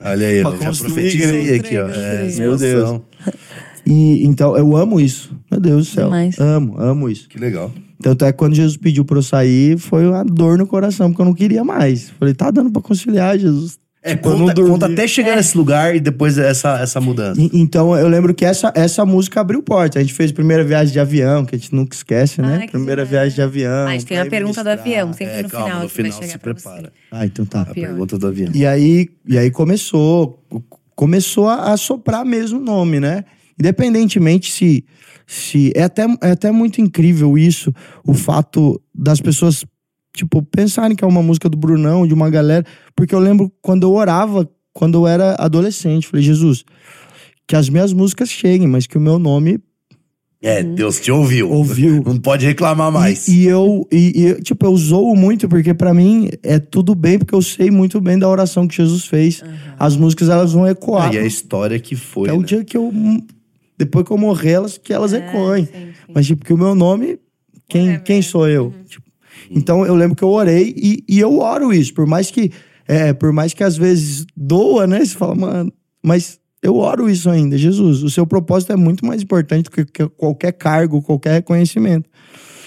Olha aí, ó, já profetizei aqui, ó. É,
Meu Deus. E então eu amo isso. Meu Deus do céu.
Demais.
Amo, amo isso.
Que legal.
Tanto é que quando Jesus pediu pra eu sair, foi uma dor no coração, porque eu não queria mais. Falei, tá dando pra conciliar, Jesus.
É, conta, conta até chegar nesse lugar e depois essa, essa mudança.
E- Então eu lembro que essa, essa música abriu porta. A gente fez a primeira viagem de avião, que a gente nunca esquece, né?
Que
primeira
demais.
viagem de avião.
A gente tem a pergunta do avião, sempre
É,
no
calma,
final.
no final
chegar
se prepara.
você.
Ah, então tá.
A pergunta do avião.
E aí, e aí começou, começou a, a soprar mesmo o nome, né? Independentemente se, se é até, é até muito incrível isso, o fato das pessoas tipo pensarem que é uma música do Brunão, de uma galera, porque eu lembro quando eu orava, quando eu era adolescente, falei Jesus, que as minhas músicas cheguem, mas que o meu nome
É, Deus te ouviu.
Ouviu.
Não pode reclamar mais.
E, e eu, e, e, tipo, eu zoo muito, porque pra mim é tudo bem, porque eu sei muito bem da oração que Jesus fez. As músicas, elas vão ecoar.
Ah, e a história que foi.
é o
né?
dia que eu. Depois que eu morrer, elas, que elas ecoem.
sim, sim.
Mas, tipo, que o meu nome, quem,
Whatever.
quem sou eu? Tipo, então, eu lembro que eu orei e, e eu oro isso. Por mais que, é, por mais que às vezes doa, né? Você fala, mano, mas eu oro isso ainda. Jesus, o seu propósito é muito mais importante do que, que qualquer cargo, qualquer reconhecimento.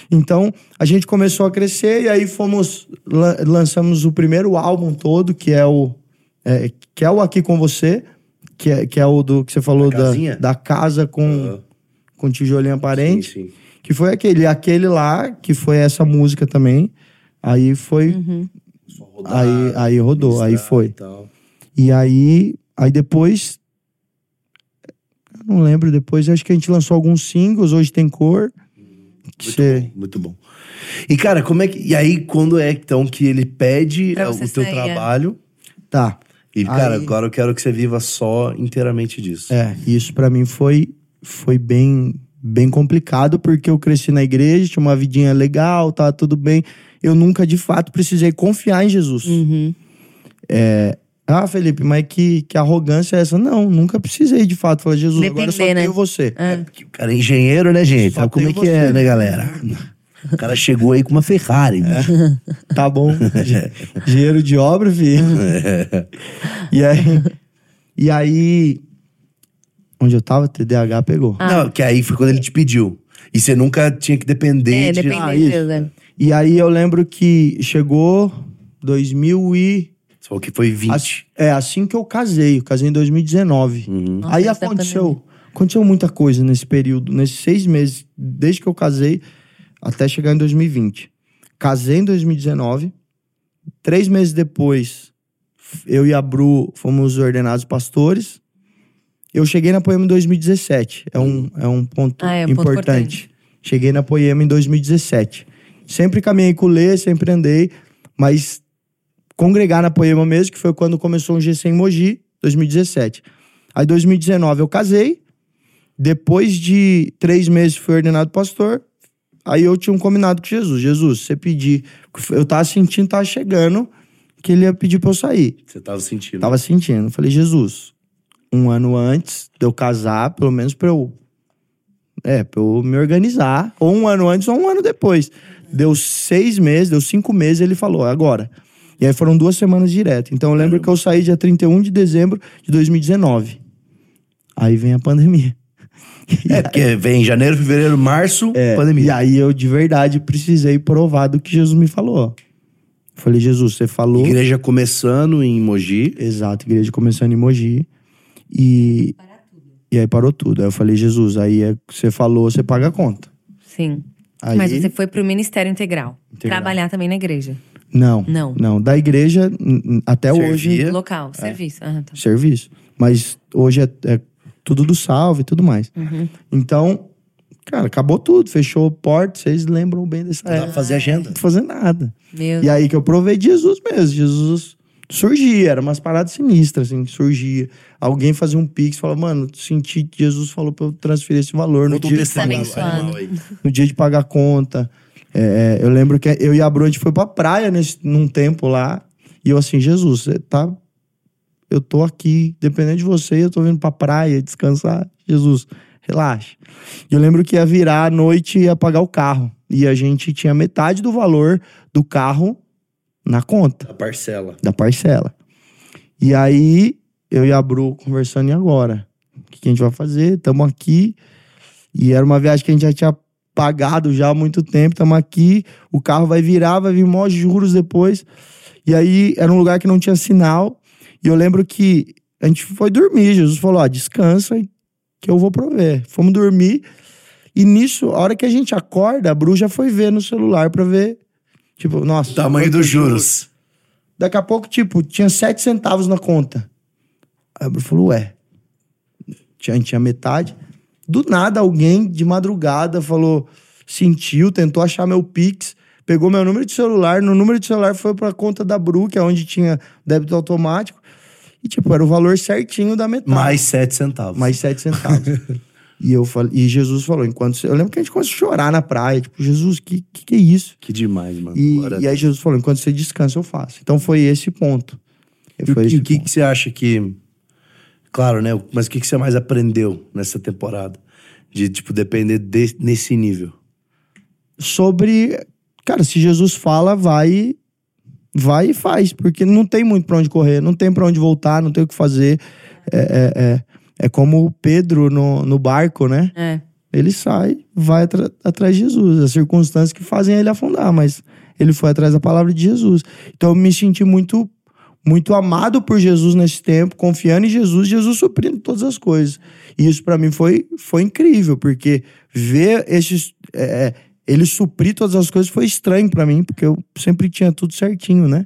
Então, a gente começou a crescer e aí fomos, lan- lançamos o primeiro álbum todo, que é o, é, que é o Aqui Com Você, que é, que é o do que você falou
Da
da, casa com,
Aham.
com tijolinho aparente.
Sim, sim.
Que foi aquele, aquele lá, que foi essa música também. Aí foi.
Uhum.
Rodar,
Aí, aí rodou, aí foi.
e.
E aí, aí depois. Não lembro depois, acho que a gente lançou alguns singles, hoje tem cor. Que
Muito
cê-
bom, muito bom. E, cara, como é que. E aí, quando é então que ele pede é, o teu
sair, é.
trabalho?
Tá.
E, cara,
Aí-
agora eu quero que você viva só inteiramente disso.
É, isso pra mim foi, foi bem, bem complicado, porque eu cresci na igreja, tinha uma vidinha legal, tá tudo bem. Eu nunca, de fato, precisei confiar em Jesus.
Uhum.
Ah, Felipe, mas que, que arrogância é essa? Não, nunca precisei, de fato. Falar, Jesus, agora eu só
Depender, né?
tenho você.
É, porque o cara é engenheiro, né, gente?
Só
Sabe como é que é,
você.
né, galera? O cara chegou aí com uma Ferrari. né?
Tá bom. Dinheiro de obra, filho. E aí. E aí. Onde eu tava, TDAH pegou.
Não, que aí foi quando ele te pediu. E você nunca tinha que depender
É,
de...
Ah,
de
isso.
Deus, né?
E aí eu lembro que chegou 2000 e.
Você falou que foi 20.
Assim, é, assim que eu casei. Eu casei em 2019.
Nossa,
aí aconteceu. Aconteceu muita coisa nesse período, nesses seis meses, desde que eu casei até chegar em 2020. Casei em 2019. Três meses depois, eu e a Bru fomos ordenados pastores. Eu cheguei na Poema em 2017. É um, é um ponto
Ah, é um ponto
importante. Cheguei na Poema em 2017. Sempre caminhei com o Lê, sempre andei, mas congregar na Poema mesmo, que foi quando começou o GC em Mogi, 2017. Aí, 2019, eu casei. Depois de três meses, fui ordenado pastor. Aí eu tinha um combinado com Jesus. Jesus, você pedir... Eu tava sentindo, tava chegando, que ele ia pedir pra eu sair.
Você tava sentindo.
Tava sentindo. Falei, Jesus, um ano antes de eu casar, pelo menos pra eu. É, pra eu me organizar. Ou um ano antes ou um ano depois. Deu seis meses, deu cinco meses, ele falou, "É agora. E aí foram duas semanas direto. Então eu lembro que eu saí dia 31 de dezembro de 2019. Aí vem a pandemia.
É, porque vem janeiro, fevereiro, março,
É,
pandemia.
E aí eu de verdade precisei provar do que Jesus me falou. Falei, Jesus, você falou.
Igreja começando em Mogi.
Exato, igreja começando em Mogi. E. E aí parou tudo. Aí eu falei, Jesus, aí é, você falou, você paga a conta.
Sim.
Aí,
Mas você foi pro Ministério Integral.
Integral.
Trabalhar também na igreja.
Não.
Não.
Não. Da igreja, até
Servia.
hoje,
É.
Local, serviço. Ah, tá.
serviço. Mas hoje é, é tudo do salve e tudo mais.
Uhum.
Então, cara, acabou tudo. Fechou porta. Vocês lembram bem dessa
pra
época.
fazer agenda.
Não fazer nada.
Meu
E aí que eu provei de Jesus mesmo. Jesus surgia, era umas paradas sinistras, assim, surgia. Alguém fazia um pix, falava, mano, senti que Jesus falou pra eu transferir esse valor no dia, pagar, no dia de pagar a conta. É, eu lembro que eu e a Bru, a gente foi pra praia nesse, num tempo lá. E eu assim, Jesus, você tá... Eu tô aqui, dependendo de você, eu tô vindo pra praia descansar. Jesus, relaxa. E eu lembro que ia virar a noite e ia pagar o carro. E a gente tinha metade do valor do carro na conta
A parcela.
da parcela. E aí, eu e a Bru conversando, e agora? O que que a gente vai fazer? Estamos aqui. E era uma viagem que a gente já tinha pagado já há muito tempo. Estamos aqui, o carro vai virar, vai vir maiores juros depois. E aí, era um lugar que não tinha sinal. E eu lembro que a gente foi dormir. Jesus falou: ó, descansa que eu vou prover. Fomos dormir. E nisso, a hora que a gente acorda, a Bru já foi ver no celular pra ver. Tipo, nossa.
Tamanho dos juros.
Daqui a pouco, tipo, tinha sete centavos na conta. Aí a Bru falou, ué. Tinha, tinha metade. Do nada, alguém de madrugada falou, sentiu, tentou achar meu Pix, pegou meu número de celular. No número de celular foi pra conta da Bru, que é onde tinha débito automático. E, tipo, era o valor certinho da metade.
Mais sete centavos.
Mais sete centavos. e eu falei, e Jesus falou, enquanto. você- Eu lembro que a gente começou a chorar na praia. Tipo, Jesus, que, que, que é isso?
Que demais, mano.
E, e aí Jesus falou: enquanto você descansa, eu faço. Então foi esse ponto.
E
Foi
o, que- o que você acha que. Claro, né? Mas o que, que você mais aprendeu nessa temporada? De, tipo, depender de- nesse nível.
Sobre. Cara, se Jesus fala, vai. Vai e faz. Porque não tem muito pra onde correr, não tem pra onde voltar, não tem o que fazer. É, é, é, é como o Pedro no, no barco, né?
É.
Ele sai, vai atra- atrás de Jesus. As circunstâncias que fazem ele afundar, mas ele foi atrás da palavra de Jesus. Então eu me senti muito muito amado por Jesus nesse tempo, confiando em Jesus, Jesus suprindo todas as coisas. E isso pra mim foi, foi incrível, porque ver esses é, ele suprir todas as coisas foi estranho pra mim, porque eu sempre tinha tudo certinho, né?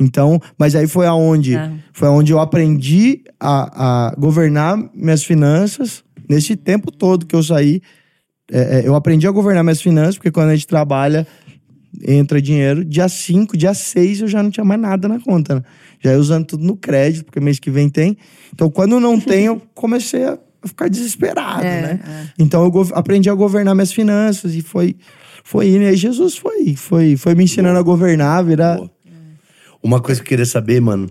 Então, mas aí foi aonde
Ah.
foi aonde eu aprendi a, a governar minhas finanças nesse tempo todo que eu saí. é, é, eu aprendi a governar minhas finanças, porque quando a gente trabalha, entra dinheiro. Dia 5, dia 6 eu já não tinha mais nada na conta. Né? Já ia usando tudo no crédito, porque mês que vem tem. Então, quando não tem, eu comecei a ficar desesperado,
É,
né?
é.
Então, eu aprendi a governar minhas finanças e foi, foi indo. E aí, Jesus foi, foi, foi me ensinando a governar, a virar.
Boa. Uma coisa que eu queria saber, mano,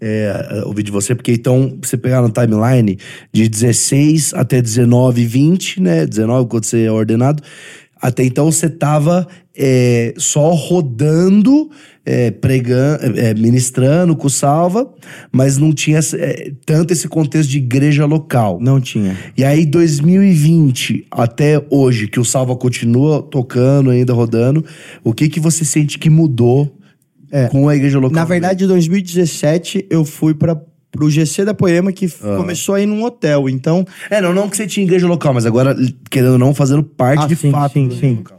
é, ouvir de você, porque então, você pegar no timeline de 16 até 19, 20, né? 19, quando você é ordenado. Até então você tava é, só rodando, é, pregando, é, ministrando com o salva, mas não tinha é, tanto esse contexto de igreja local.
Não tinha.
E aí, 2020 até hoje, que o Salva continua tocando, ainda rodando, o que que você sente que mudou com a igreja local?
É. Na verdade, em 2017, eu fui para pro GC da Poema, que f- começou aí num hotel. Então,
É, não, não que você tinha igreja local, mas agora, querendo ou não, fazendo parte
Ah,
de
sim,
fato.
sim, sim.
local.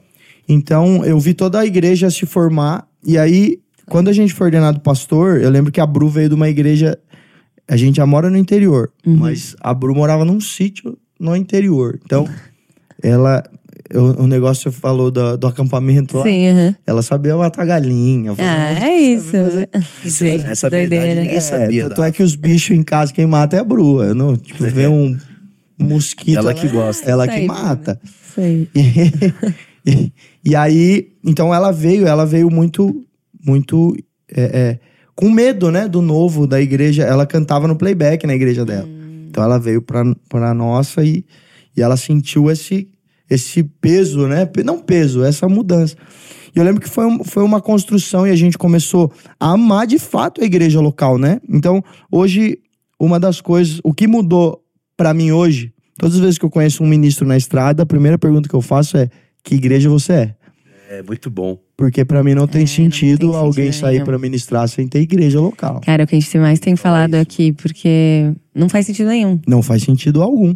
Então, eu vi toda a igreja se formar. E aí, quando a gente foi ordenado pastor, eu lembro que a Bru veio de uma igreja. A gente já mora no interior, mas a Bru morava num sítio no interior. Então, ela. eu- O negócio você falou do, do acampamento lá.
Sim, aham.
Ela sabia matar galinha.
Ah, é isso. Gente,
essa verdade
doideira.
ninguém
É,
sabia.
tanto é que os bichos em casa, quem mata é a Bru. Eu não, tipo, vê um mosquito.
Ela que gosta.
Ela
Isso
que mata.
Isso aí.
E, e- aí, então ela veio, ela veio muito, muito é, é, com medo, né, do novo da igreja. Ela cantava no playback na igreja dela. Então ela veio pra, pra nossa e, e ela sentiu esse, esse peso, né? Não peso, essa mudança. E eu lembro que foi, um- foi uma construção e a gente começou a amar de fato a igreja local, né? Então, hoje, uma das coisas, o que mudou pra mim hoje, todas as vezes que eu conheço um ministro na estrada, a primeira pergunta que eu faço é: que igreja você é?
É muito bom.
Porque pra mim não tem
É, não
sentido
tem
alguém
sentido
sair pra ministrar sem ter igreja local.
Cara, é o que a gente mais tem falado aqui, porque não faz sentido nenhum.
Não faz sentido algum.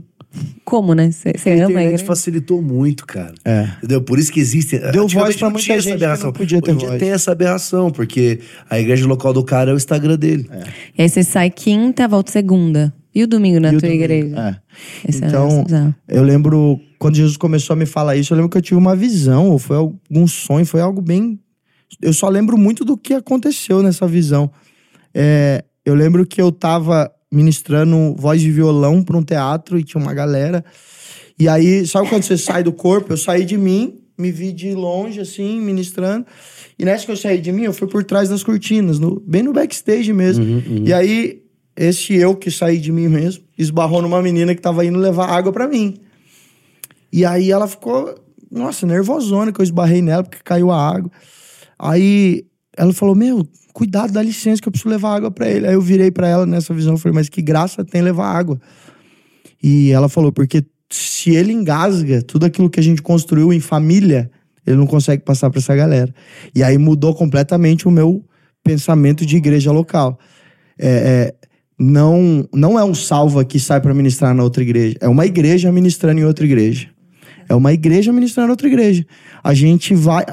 Como, né? Você ama a
internet
igreja?
facilitou muito, cara.
É.
Entendeu? Por isso que existe.
Deu voz pra
não
muita
essa
gente que
aberração.
não podia ter
Hoje
voz.
tem essa aberração, porque a igreja local do cara é o Instagram dele.
E aí você sai quinta, volta segunda. E o domingo na
E
tua
domingo,
igreja?
É.
Esse é
Então, eu lembro, quando Jesus começou a me falar isso, eu lembro que eu tive uma visão, ou foi algum sonho, foi algo bem. Eu só lembro muito do que aconteceu nessa visão. É, eu lembro que eu tava ministrando voz de violão pra um teatro e tinha uma galera. E aí, sabe quando você sai do corpo? Eu saí de mim, me vi de longe, assim, ministrando. E nessa que eu saí de mim, eu fui por trás das cortinas, no- bem no backstage mesmo. E aí, esse eu que saí de mim mesmo, esbarrou numa menina que tava indo levar água pra mim. E aí ela ficou, nossa, nervosona que eu esbarrei nela porque caiu a água. Aí ela falou: Meu, cuidado, dá licença que eu preciso levar água pra ele. Aí eu virei pra ela nessa visão e falei: Mas que graça tem levar água? E ela falou: Porque se ele engasga tudo aquilo que a gente construiu em família, ele não consegue passar pra essa galera. E aí mudou completamente o meu pensamento de igreja local. É, é, não, não é um salva que sai pra ministrar na outra igreja. É uma igreja ministrando em outra igreja. É uma igreja ministrando em outra igreja. A gente vai.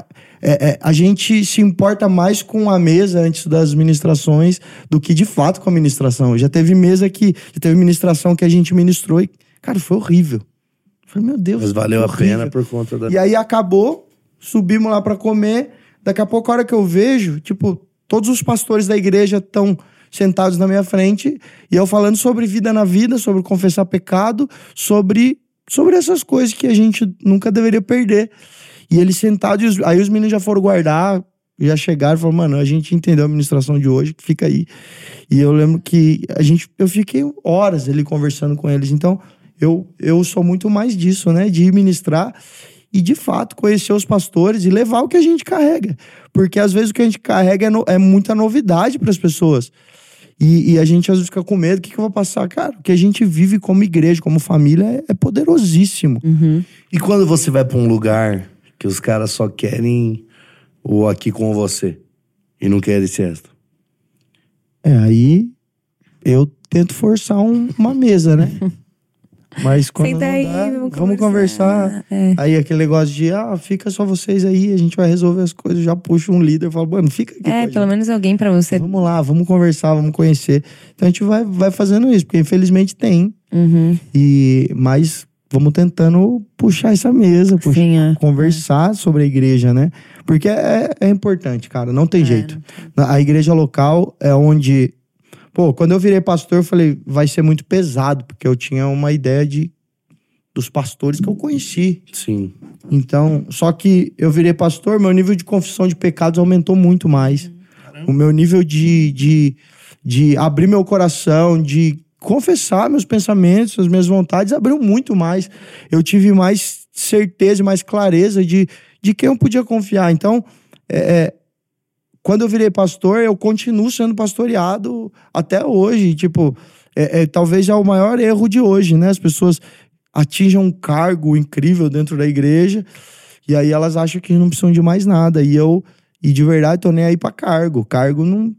é, é, a gente se importa mais com a mesa antes das ministrações do que de fato com a ministração. Já teve mesa que. Já teve ministração que a gente ministrou e, cara, foi horrível. Eu Falei, meu Deus.
Mas valeu a pena por conta da.
E aí acabou, subimos lá pra comer. Daqui a pouco, a hora que eu vejo, tipo, todos os pastores da igreja estão sentados na minha frente e eu falando sobre vida na vida, sobre confessar pecado, sobre, sobre essas coisas que a gente nunca deveria perder. E eles sentados, os- aí os meninos já foram guardar, já chegaram e falaram, mano, a gente entendeu a administração de hoje, que fica aí. E eu lembro que a gente, eu fiquei horas ali conversando com eles. Então, eu, eu sou muito mais disso, né? De ministrar e, de fato, conhecer os pastores e levar o que a gente carrega. Porque às vezes o que a gente carrega é, no- é muita novidade para as pessoas. E, e a gente às vezes fica com medo, o que, que eu vou passar? Cara, o que a gente vive como igreja, como família, é, é poderosíssimo.
E quando você vai pra um lugar que os caras só querem o aqui com você e não querem esse extra?
É, aí eu tento forçar um- uma mesa, né? Mas quando não
aí,
dá,
vamos
vamos conversar.
conversar. É.
Aí aquele negócio de, ah, fica só vocês aí, a gente vai resolver as coisas. Já puxa um líder e fala, mano, fica aqui.
É,
gente.
pelo menos alguém pra você.
Vamos lá, vamos conversar, vamos conhecer. Então a gente vai, vai fazendo isso, porque infelizmente tem.
Uhum.
E, mas vamos tentando puxar essa mesa, puxar,
Sim, é.
conversar sobre a igreja, né? Porque é, é importante, cara, não tem jeito. A igreja local é onde. Pô, quando eu virei pastor, eu falei, vai ser muito pesado, porque eu tinha uma ideia de dos pastores que eu conheci.
Sim.
Então, só que eu virei pastor, meu nível de confissão de pecados aumentou muito mais. O meu nível de, de, de abrir meu coração, de confessar meus pensamentos, as minhas vontades, abriu muito mais. Eu tive mais certeza e mais clareza de, de quem eu podia confiar. Então, é, é, quando eu virei pastor, eu continuo sendo pastoreado até hoje. Tipo, é, é, talvez é o maior erro de hoje, né? As pessoas atingem um cargo incrível dentro da igreja e aí elas acham que não precisam de mais nada. E eu, e de verdade, tô nem aí pra cargo. Cargo não.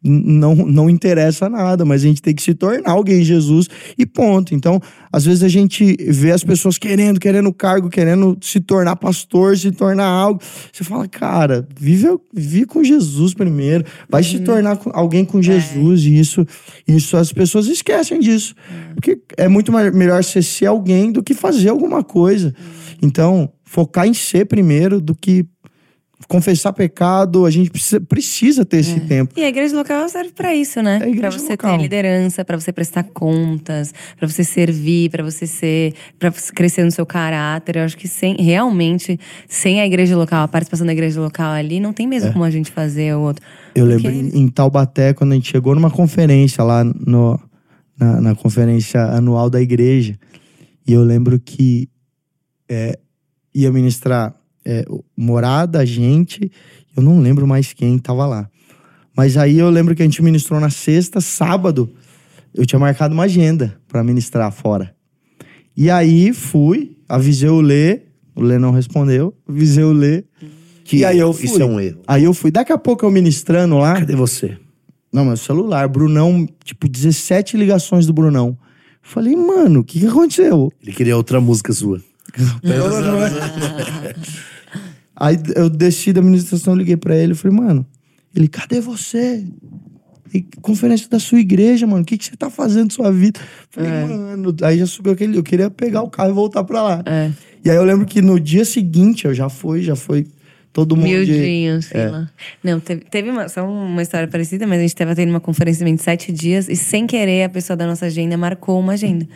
Não, não interessa nada, mas a gente tem que se tornar alguém Jesus e ponto. Então, às vezes a gente vê as pessoas querendo, querendo cargo, querendo se tornar pastor, se tornar algo. Você fala, cara, vive, vive com Jesus primeiro, vai se tornar alguém com Jesus, e isso, isso as pessoas esquecem disso. Porque é muito melhor você ser alguém do que fazer alguma coisa. Então, focar em ser primeiro do que confessar pecado, a gente precisa, precisa ter esse tempo.
E a igreja local serve pra isso, né?
É a igreja
Pra você
local.
ter liderança, pra você prestar contas, pra você servir, pra você ser, para crescer no seu caráter. Eu acho que sem realmente sem a igreja local, a participação da igreja local ali, não tem
É.
mesmo como a gente fazer o outro.
Eu
Porque
lembro em, em Taubaté, quando a gente chegou numa conferência lá no, na, na conferência anual da igreja, e eu lembro que é, ia ministrar é, morada, gente, eu não lembro mais quem tava lá. Mas aí eu lembro que a gente ministrou na sexta, sábado, eu tinha marcado uma agenda para ministrar fora. E aí fui, avisei o Lê, O Lê não respondeu. Visei o Lê.
Que
e aí eu fui.
Isso é um erro.
Aí eu fui. Daqui a pouco eu ministrando lá.
Cadê você?
Não, meu celular. Brunão, tipo, 17 ligações do Brunão. Falei, mano, o que, que aconteceu?
Ele queria outra música sua.
Aí eu desci da administração, liguei pra ele, falei, mano, ele, cadê você? E conferência da sua igreja, mano, o que, que você tá fazendo na sua vida? Falei, mano, aí já subiu aquele, eu queria pegar o carro e voltar pra lá.
É.
E aí eu lembro que no dia seguinte eu já fui, já foi todo mundo. de-
Miudinho, sei lá. Não, teve, teve uma, só uma história parecida, mas a gente tava tendo uma conferência de sete dias e sem querer a pessoa da nossa agenda marcou uma agenda.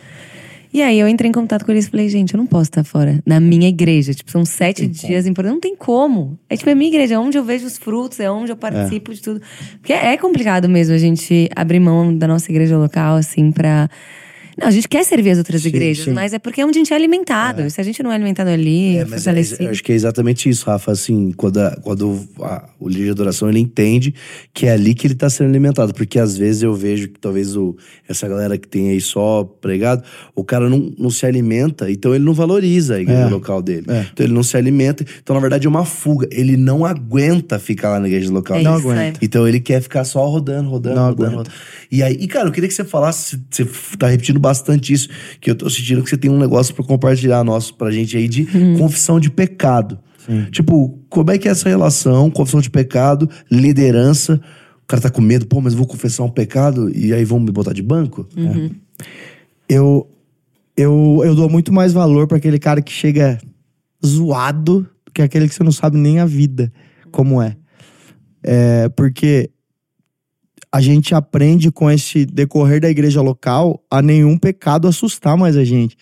E aí eu entrei em contato com eles e falei, gente, eu não posso estar fora na minha igreja. Tipo, são sete dias importantes. Não tem como. É tipo, é minha igreja, é onde eu vejo os frutos, é onde eu participo de tudo. Porque é complicado mesmo a gente abrir mão da nossa igreja local, assim, pra. Não, a gente quer servir as outras
Sim,
igrejas,
sim.
mas é porque é onde a gente é alimentado. E se a gente não é alimentado ali,
É, mas é, acho que é exatamente isso, Rafa. Assim, quando, a- quando a- o líder de adoração ele entende que é ali que ele tá sendo alimentado. Porque às vezes eu vejo que talvez o, essa galera que tem aí só pregado, o cara não, não se alimenta, então ele não valoriza a igreja
É.
local dele.
É.
Então ele não se alimenta. Então, na verdade, é uma fuga. Ele não aguenta ficar lá na igreja local.
É
Não
isso,
aguenta.
é.
Então ele quer ficar só rodando, rodando,
Não
rodando. rodando. E aí, e cara, eu queria que você falasse, você tá repetindo bastante isso, que eu tô sentindo que você tem um negócio pra compartilhar nosso pra gente aí de confissão de pecado. Tipo, como é que é essa relação, confissão de pecado, liderança? O cara tá com medo, pô, mas eu vou confessar um pecado e aí vão me botar de banco?
eu, eu, eu dou muito mais valor pra aquele cara que chega zoado do que aquele que você não sabe nem a vida como é. É, porque a gente aprende com esse decorrer da igreja local a nenhum pecado assustar mais a gente.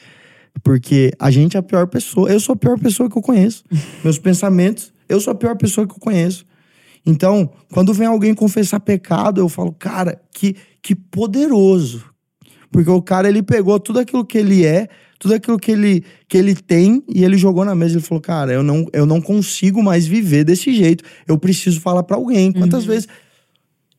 Porque a gente é a pior pessoa. Eu sou a pior pessoa que eu conheço. Meus pensamentos, eu sou a pior pessoa que eu conheço. Então, quando vem alguém confessar pecado, eu falo, cara, que, que poderoso. Porque o cara, ele pegou tudo aquilo que ele é, tudo aquilo que ele, que ele tem, e ele jogou na mesa. Ele falou, cara, eu não, eu não consigo mais viver desse jeito. Eu preciso falar pra alguém. Quantas vezes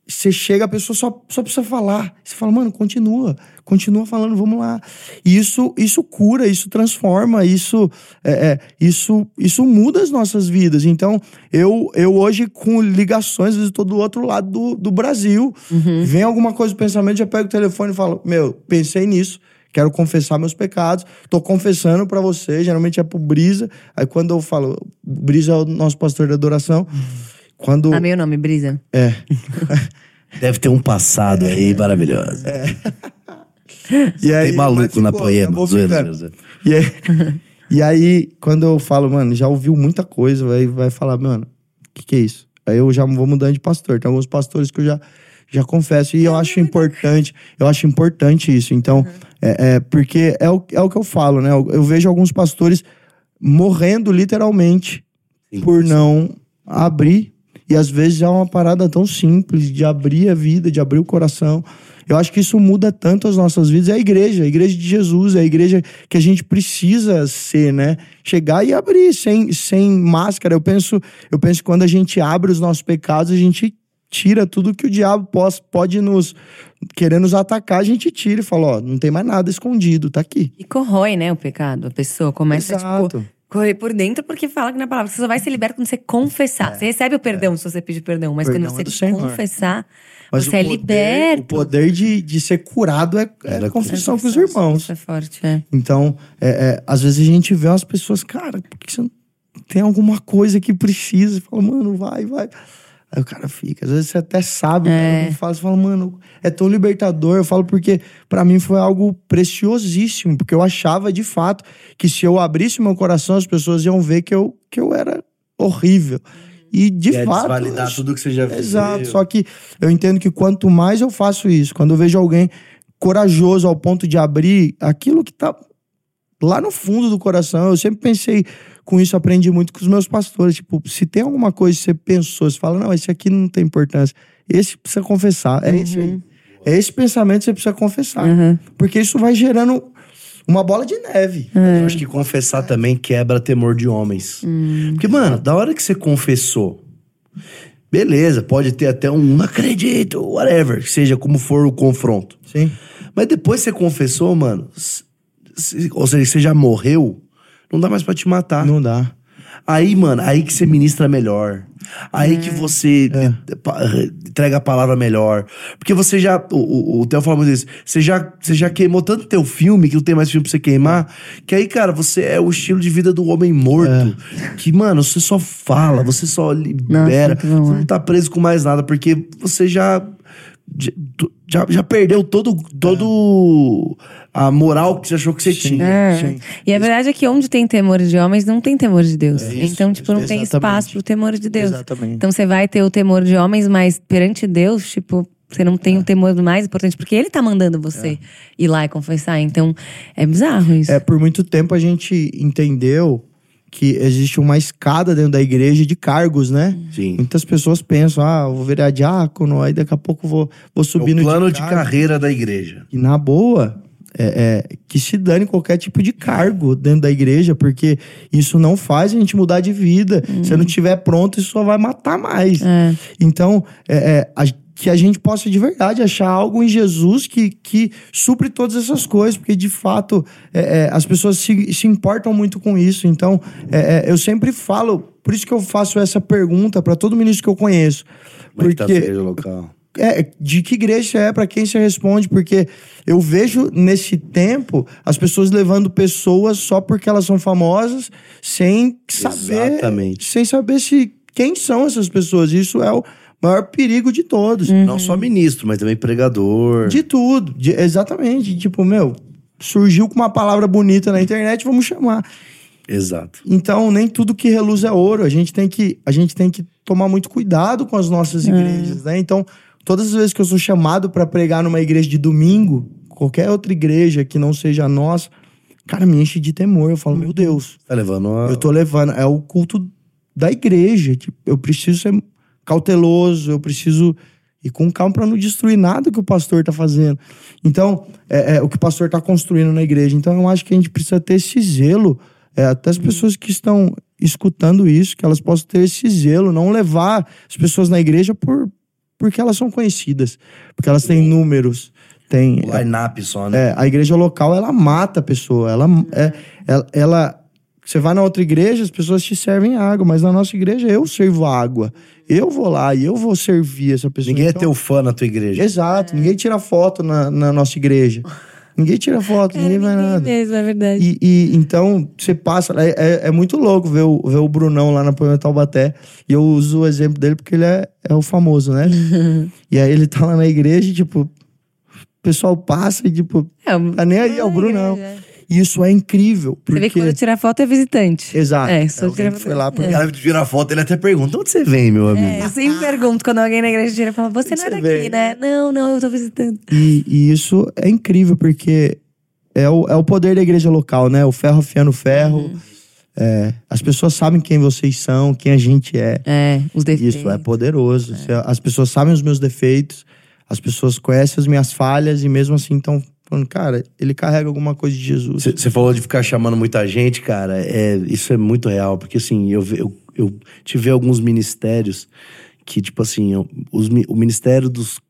você chega, a pessoa só, só precisa falar. Você fala, mano, continua. Continua falando, vamos lá. E isso, isso cura, isso transforma, isso, é, é, isso, isso muda as nossas vidas. Então, eu, eu hoje, com ligações, vezes estou do outro lado do, do Brasil. Vem alguma coisa do pensamento, já pego o telefone e falo, meu, pensei nisso. Quero confessar meus pecados. Tô confessando pra você. Geralmente é pro Brisa. Aí quando eu falo, Brisa é o nosso pastor de adoração. Quando.
Ah, meu nome, Brisa.
É.
Deve ter um passado aí maravilhoso.
E aí,
Tem maluco na poema. zoeira, zoeira.
E aí, e aí, quando eu falo, mano, já ouviu muita coisa, vai, vai falar, mano, o que, que é isso? Aí eu já vou mudando de pastor. Tem alguns pastores que eu já, já confesso. E eu acho importante, eu acho importante isso. Então, é, é, porque é o, é o que eu falo, né? Eu, eu vejo alguns pastores morrendo literalmente
Sim,
por não abrir. E às vezes é uma parada tão simples de abrir a vida, de abrir o coração. Eu acho que isso muda tanto as nossas vidas. É a igreja, a igreja de Jesus, é a igreja que a gente precisa ser, né? Chegar e abrir sem, sem máscara. Eu penso, eu penso que quando a gente abre os nossos pecados, a gente tira tudo que o diabo pos- pode nos querer nos atacar, a gente tira e fala, ó, não tem mais nada escondido, tá aqui.
E corrói, né, o pecado. A pessoa começa,
Exato.
tipo, correr por dentro porque fala que na palavra. Você só vai ser liberto quando você confessar. Você recebe o perdão se você pedir perdão, mas
Perdão
quando
é
você
Senhor.
confessar,
Mas
você
o
é
poder,
liberto.
O poder de, de ser curado é, é confissão com os irmãos.
Isso é forte, é.
Então, é, é, às vezes a gente vê umas pessoas, cara, por que você não tem alguma coisa que precisa? Você fala, mano, vai, vai. Aí o cara fica. Às vezes você até sabe, o cara
É.
não fala, você fala, mano, é tão libertador. Eu falo porque pra mim foi algo preciosíssimo, porque eu achava de fato que se eu abrisse meu coração, as pessoas iam ver que eu, que eu era horrível. E de
Quer
fato.
desvalidar
eu-
tudo que você já fez.
Exato. Só que eu entendo que quanto mais eu faço isso, quando eu vejo alguém corajoso ao ponto de abrir aquilo que tá lá no fundo do coração, eu sempre pensei com isso, aprendi muito com os meus pastores. Tipo, se tem alguma coisa que você pensou, você fala, não, esse aqui não tem importância. Esse precisa confessar. É esse aí. É esse pensamento que você precisa confessar.
Uhum.
Porque isso vai gerando uma bola de neve.
Eu acho que confessar também quebra temor de homens. Porque, mano, da hora que você confessou, beleza, pode ter até um não acredito, whatever, que seja como for o confronto.
Sim.
Mas depois que você confessou, mano, ou seja, você já morreu, não dá mais pra te matar.
Não dá.
Aí, mano, aí que você ministra melhor. Aí que você
É.
entrega a palavra melhor. Porque você já. O, o, o Theo fala muito isso. Você já, você já queimou tanto teu filme que não tem mais filme pra você queimar. Que aí, cara, você é o estilo de vida do homem morto. Que, mano, você só fala, você só libera. você
é.
não tá preso com mais nada, porque você já. Já, já perdeu todo, todo a moral que você achou que você tinha.
É.
Sim.
E a verdade é que onde tem temor de homens, não tem temor de Deus.
É isso,
então, tipo, não tem
exatamente.
espaço pro temor de Deus.
Exatamente.
Então você vai ter o temor de homens, mas perante Deus, tipo, você não tem o temor do mais importante, porque ele tá mandando você ir lá e confessar. Então, é bizarro isso.
É, por muito tempo a gente entendeu que existe uma escada dentro da igreja de cargos, né?
Sim.
Muitas pessoas pensam, ah, vou virar diácono, aí daqui a pouco vou, vou
É
subir
o
no
plano de
cargo.
carreira da igreja.
E na boa, é, é, que se dane qualquer tipo de cargo dentro da igreja, porque isso não faz a gente mudar de vida. Se não estiver pronto, isso só vai matar mais.
É.
Então, é, é, a- que a gente possa de verdade achar algo em Jesus que, que supre todas essas coisas, porque de fato é, é, as pessoas se, se importam muito com isso. Então, é, é, eu sempre falo, por isso que eu faço essa pergunta para todo ministro que eu conheço.
É tá
Porque
igreja local?
é, de que igreja é, para quem você responde, porque eu vejo nesse tempo as pessoas levando pessoas só porque elas são famosas, sem saber,
Exatamente.
sem saber se quem são essas pessoas. Isso é o maior perigo de todos.
Não só ministro, mas também pregador.
De tudo, de- exatamente. Tipo, meu, surgiu com uma palavra bonita na internet, vamos chamar.
Exato.
Então, nem tudo que reluz é ouro. A gente tem que, a gente tem que tomar muito cuidado com as nossas igrejas, né? Então, todas as vezes que eu sou chamado para pregar numa igreja de domingo, qualquer outra igreja que não seja a nossa, cara, me enche de temor. Eu falo, meu Deus,
Tá levando uma...
eu tô levando. É o culto da igreja. Tipo, eu preciso ser cauteloso, eu preciso ir com calma para não destruir nada que o pastor tá fazendo. Então, é, é o que o pastor tá construindo na igreja. Então, eu acho que a gente precisa ter esse zelo. é, até as pessoas que estão escutando isso, que elas possam ter esse zelo, não levar as pessoas na igreja por porque elas são conhecidas, porque elas têm números, têm
Line-up só, né?
é, a igreja local, ela mata a pessoa. Ela, é, ela, ela- Você vai na outra igreja, as pessoas te servem água, mas na nossa igreja eu sirvo água. Eu vou lá e eu vou servir essa pessoa.
Ninguém é
Então-
teu fã na tua igreja.
Exato, ninguém tira foto na, na nossa igreja. Ninguém tira foto, ninguém vai
ninguém
nada.
mesmo, é verdade.
E, e então você passa. É, é, é muito louco ver o, ver o Brunão lá na Poema Taubaté. E eu uso o exemplo dele porque ele é, é o famoso, né? e aí ele tá lá na igreja e, tipo, o pessoal passa e, tipo,
É,
tá nem aí, é o Brunão.
igreja.
E isso é incrível.
Você vê que
Porque...
quando tirar foto é visitante.
Exato.
É, só tira
que
foto.
foi lá porque
O cara tira a foto, ele até pergunta: onde você vem, meu amigo?
É, eu sempre pergunto quando alguém na igreja tira, fala, você não é daqui,
vem.
né? Não, não, eu tô visitando.
E, e isso é incrível, porque é o, é o poder da igreja local, né? O ferro afiando ferro.
Uhum.
É, as pessoas sabem quem vocês são, quem a gente é.
É, os defeitos.
Isso é poderoso. Se As pessoas sabem os meus defeitos, as pessoas conhecem as minhas falhas e mesmo assim estão falando, cara, ele carrega alguma coisa de Jesus.
Você falou de ficar chamando muita gente, cara. É, isso é muito real. Porque, assim, eu, eu, eu tive alguns ministérios que, tipo assim, os, o ministério dos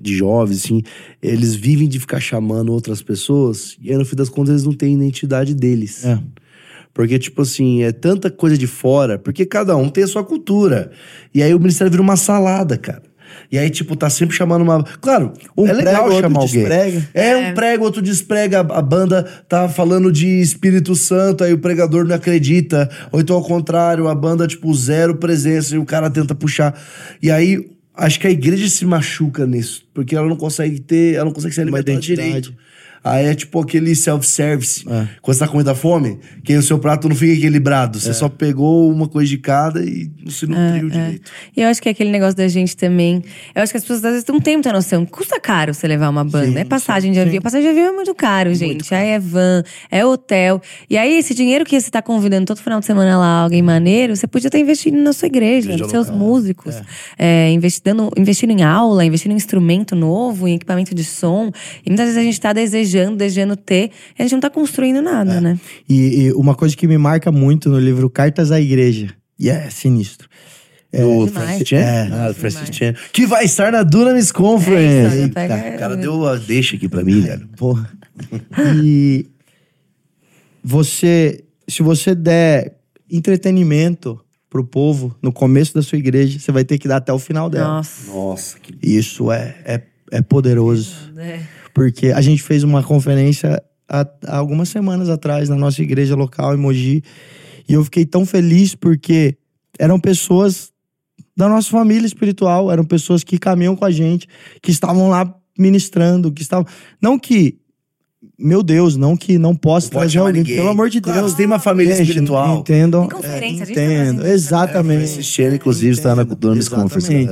de jovens, assim, eles vivem de ficar chamando outras pessoas e aí, no fim das contas, eles não têm identidade deles.
É.
Porque, tipo assim, é tanta coisa de fora, porque cada um tem a sua cultura. E aí o ministério vira uma salada, cara. E aí, tipo, tá sempre chamando uma. Claro,
Um
é legal
prega, outro
chamar alguém.
desprega.
É, um prega, outro desprega. A banda tá falando de Espírito Santo, aí o pregador não acredita. Ou então, ao contrário, a banda, tipo, zero presença e o cara tenta puxar. E aí, acho que a igreja se machuca nisso, porque ela não consegue ter, ela não consegue se alimentar direito. Aí é tipo aquele self-service.
É.
Quando você tá com muita fome, que o seu prato não fica equilibrado.
É.
Você só pegou uma coisa de cada e não se nutriu
É,
direito.
E eu acho que é aquele negócio da gente também. Eu acho que as pessoas às vezes não têm muita noção. Custa caro você levar uma banda. é passagem de avião. Passagem de avião é muito caro, gente. Aí é van, é hotel. E aí, esse dinheiro que você tá convidando todo final de semana lá alguém maneiro, você podia estar investindo na sua igreja,
Igreja
nos seus
local.
músicos. É, investindo, investindo em aula, investindo em instrumento novo, em equipamento de som. E muitas vezes a gente tá desejando, desejando ter, e a gente não tá construindo nada, né?
E, e uma coisa que me marca muito no livro Cartas à Igreja, e é sinistro. É,
Do. Francis Chan?
É.
ah, Francis. Chan. Que vai estar na Dunamis
É
Conference.
isso,
Eita, o cara deu a deixa aqui pra mim, velho.
Porra. E você se você der entretenimento pro povo no começo da sua igreja, você vai ter que dar até o final dela.
Nossa.
Nossa, que
Isso é, é, é poderoso.
É.
Porque a gente fez uma conferência há, há algumas semanas atrás na nossa igreja local em Mogi. E eu fiquei tão feliz porque eram pessoas da nossa família espiritual, eram pessoas que caminham com a gente, que estavam lá ministrando, que estavam. Não que. Meu Deus, não que não possa trazer alguém,
ninguém.
pelo amor de
Claro,
Deus.
você tem uma família
Gente,
espiritual.
Entendam.
Tem conferência,
é,
a gente tá
entendo,
fazendo isso.
exatamente.
Inclusive, está na Dunamis Conference.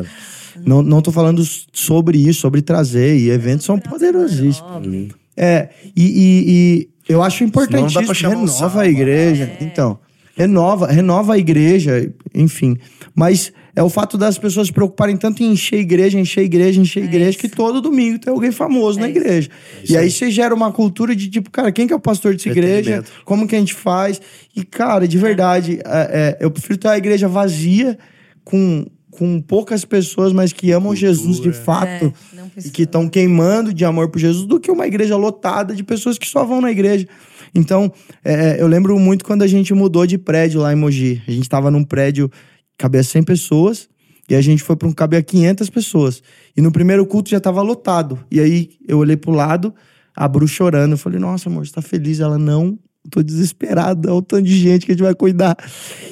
Não, não tô falando sobre isso, sobre trazer. E eventos são poderosíssimos. É, e, e- e eu acho importantíssimo. renova a igreja. Então, renova, renova a igreja, enfim. Mas é o fato das pessoas se preocuparem tanto em encher a igreja, encher a igreja, encher a igreja,
isso.
que todo domingo tem alguém famoso na
isso.
igreja. e aí você gera uma cultura de tipo, cara, quem que é o pastor dessa igreja? Como que a gente faz? E, cara, de verdade, é, é, eu prefiro ter a igreja vazia com. Com poucas pessoas, mas que amam Jesus de fato
É,
e que estão queimando de amor por Jesus do que uma igreja lotada de pessoas que só vão na igreja. Então, é, eu lembro muito quando a gente mudou de prédio lá em Mogi. A gente estava num prédio que cabia 100 pessoas e a gente foi para um que cabia 500 pessoas. E no primeiro culto já estava lotado. E aí eu olhei pro lado, a Bru chorando. Eu falei, nossa, amor, você tá feliz? Ela, não, tô desesperada, olha o tanto de gente que a gente vai cuidar.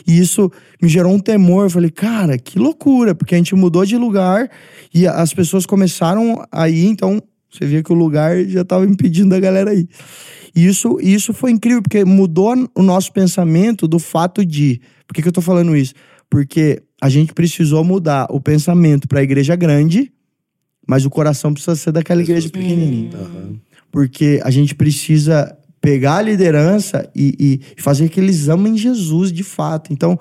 E isso me gerou um temor. Eu falei, cara, que loucura, porque a gente mudou de lugar e as pessoas começaram a ir, então você via que o lugar já estava impedindo a galera aí. E isso, isso foi incrível, porque mudou o nosso pensamento do fato de. Por que, que eu tô falando isso? Porque a gente precisou mudar o pensamento para a igreja grande, mas o coração precisa ser daquela igreja pequenininha. Porque a gente precisa pegar a liderança e, e fazer que eles amem Jesus de fato. Então,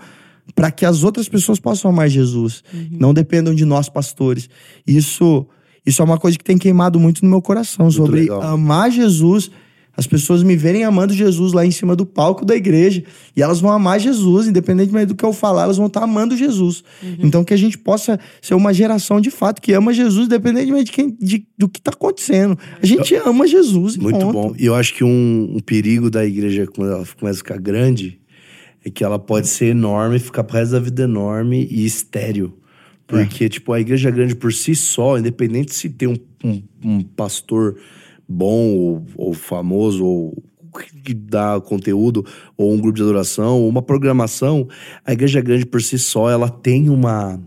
para que as outras pessoas possam amar Jesus, não dependam de nós pastores. Isso, isso é uma coisa que tem queimado muito no meu coração sobre
legal.
amar Jesus. As pessoas me verem amando Jesus lá em cima do palco da igreja e elas vão amar Jesus, independentemente do que eu falar, elas vão estar amando Jesus. Então que a gente possa ser uma geração de fato que ama Jesus, independentemente de quem, de- do que está acontecendo. A gente ama Jesus. e
Muito
ponto.
bom. E eu acho que um, um perigo da igreja, quando ela começa a ficar grande, é que ela pode ser enorme, ficar pro resto da vida enorme e estéreo. Porque, tipo, a igreja grande por si só, independente se tem um, um- um pastor bom ou, ou famoso, ou que dá conteúdo, ou um grupo de adoração, ou uma programação, a igreja grande por si só, ela tem uma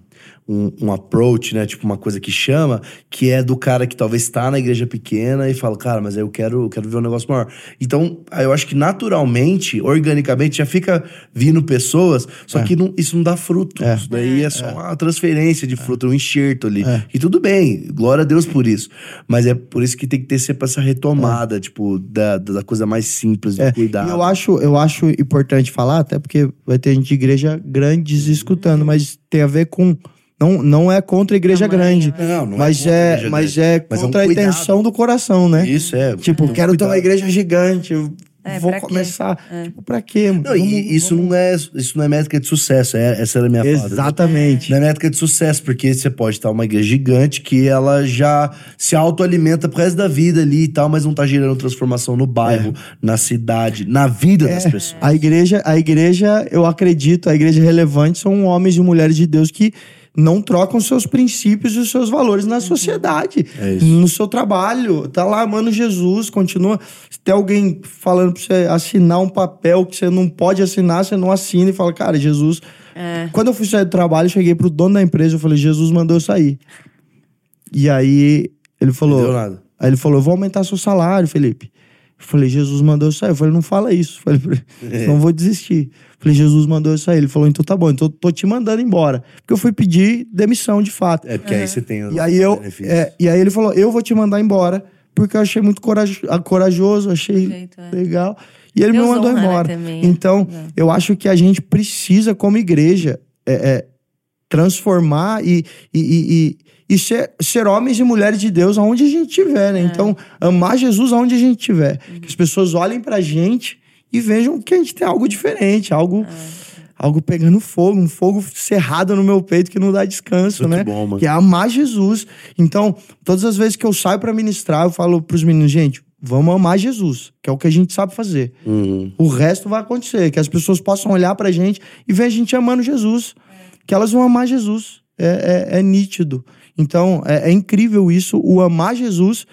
um, um approach, né? Tipo, uma coisa que chama, que é do cara que talvez está na igreja pequena e fala, cara, mas eu quero, eu quero ver um negócio maior. Então, eu acho que naturalmente, organicamente, já fica vindo pessoas, só que não- isso não dá fruto.
É.
Isso daí é, só uma transferência de fruto, um enxerto ali. E tudo bem, glória a Deus por isso. Mas é por isso que tem que ter sempre essa retomada, tipo, da, da coisa mais simples, do
É,
cuidado.
E eu acho, eu acho importante falar, até porque vai ter gente de igreja grandes escutando, mas tem a ver com. Não, não é contra a igreja
Tamanho,
grande.
Não, não é
mas
contra a
é,
igreja
mas
grande.
é
Mas é um
contra a
cuidado.
intenção do coração, né?
Isso é.
Tipo,
um
quero ter uma
cuidado.
igreja gigante. eu
É,
vou
pra quê?
começar. Tipo, pra quê? mano?
Não, e isso não é isso não é métrica de sucesso, é, essa era a minha fala.
Exatamente.
Não é métrica de sucesso, porque você pode estar uma igreja gigante que ela já se autoalimenta pro resto da vida ali e tal, mas não tá gerando transformação no bairro, na cidade, na vida das pessoas.
A igreja, a igreja, eu acredito, a igreja relevante são homens e mulheres de Deus que não trocam seus princípios e os seus valores na sociedade,
É isso.
no seu trabalho. Tá lá amando Jesus, continua. Se tem alguém falando pra você assinar um papel que você não pode assinar, você não assina e fala, cara, Jesus. Quando eu fui sair do trabalho, eu cheguei pro dono da empresa e falei, Jesus mandou eu sair. E aí ele falou.
Não deu nada.
Aí ele falou: Eu vou aumentar seu salário, Felipe. Eu falei, Jesus mandou eu sair. Eu falei, não fala isso. Falei, não vou desistir. Falei, Jesus mandou eu sair. Ele falou, então tá bom, então eu tô te mandando embora. Porque eu fui pedir demissão de fato.
É porque aí você tem os
E aí, eu, é, e aí ele falou, eu vou te mandar embora, porque eu achei muito coraj- ah, corajoso, achei
Jeito, é.
legal. E ele
Deus
me mandou
honra, né,
embora.
também.
Então,
É.
eu acho que a gente precisa, como igreja, é, é, transformar e, e, e, e- ser, ser homens e mulheres de Deus aonde a gente estiver,
É.
né? Então, amar Jesus aonde a gente estiver.
Uhum.
Que as pessoas olhem pra gente e vejam que a gente tem algo diferente, algo,
É.
algo pegando fogo, um fogo cerrado no meu peito que não dá descanso,
Muito
né?
bom, mano.
Que é amar Jesus. Então, todas as vezes que eu saio pra ministrar, eu falo pros meninos, gente, vamos amar Jesus, que é o que a gente sabe fazer.
Uhum.
O resto vai acontecer, que as pessoas possam olhar pra gente e ver a gente amando Jesus, que elas vão amar Jesus. É, é- é nítido. Então, é, é incrível isso, o amar Jesus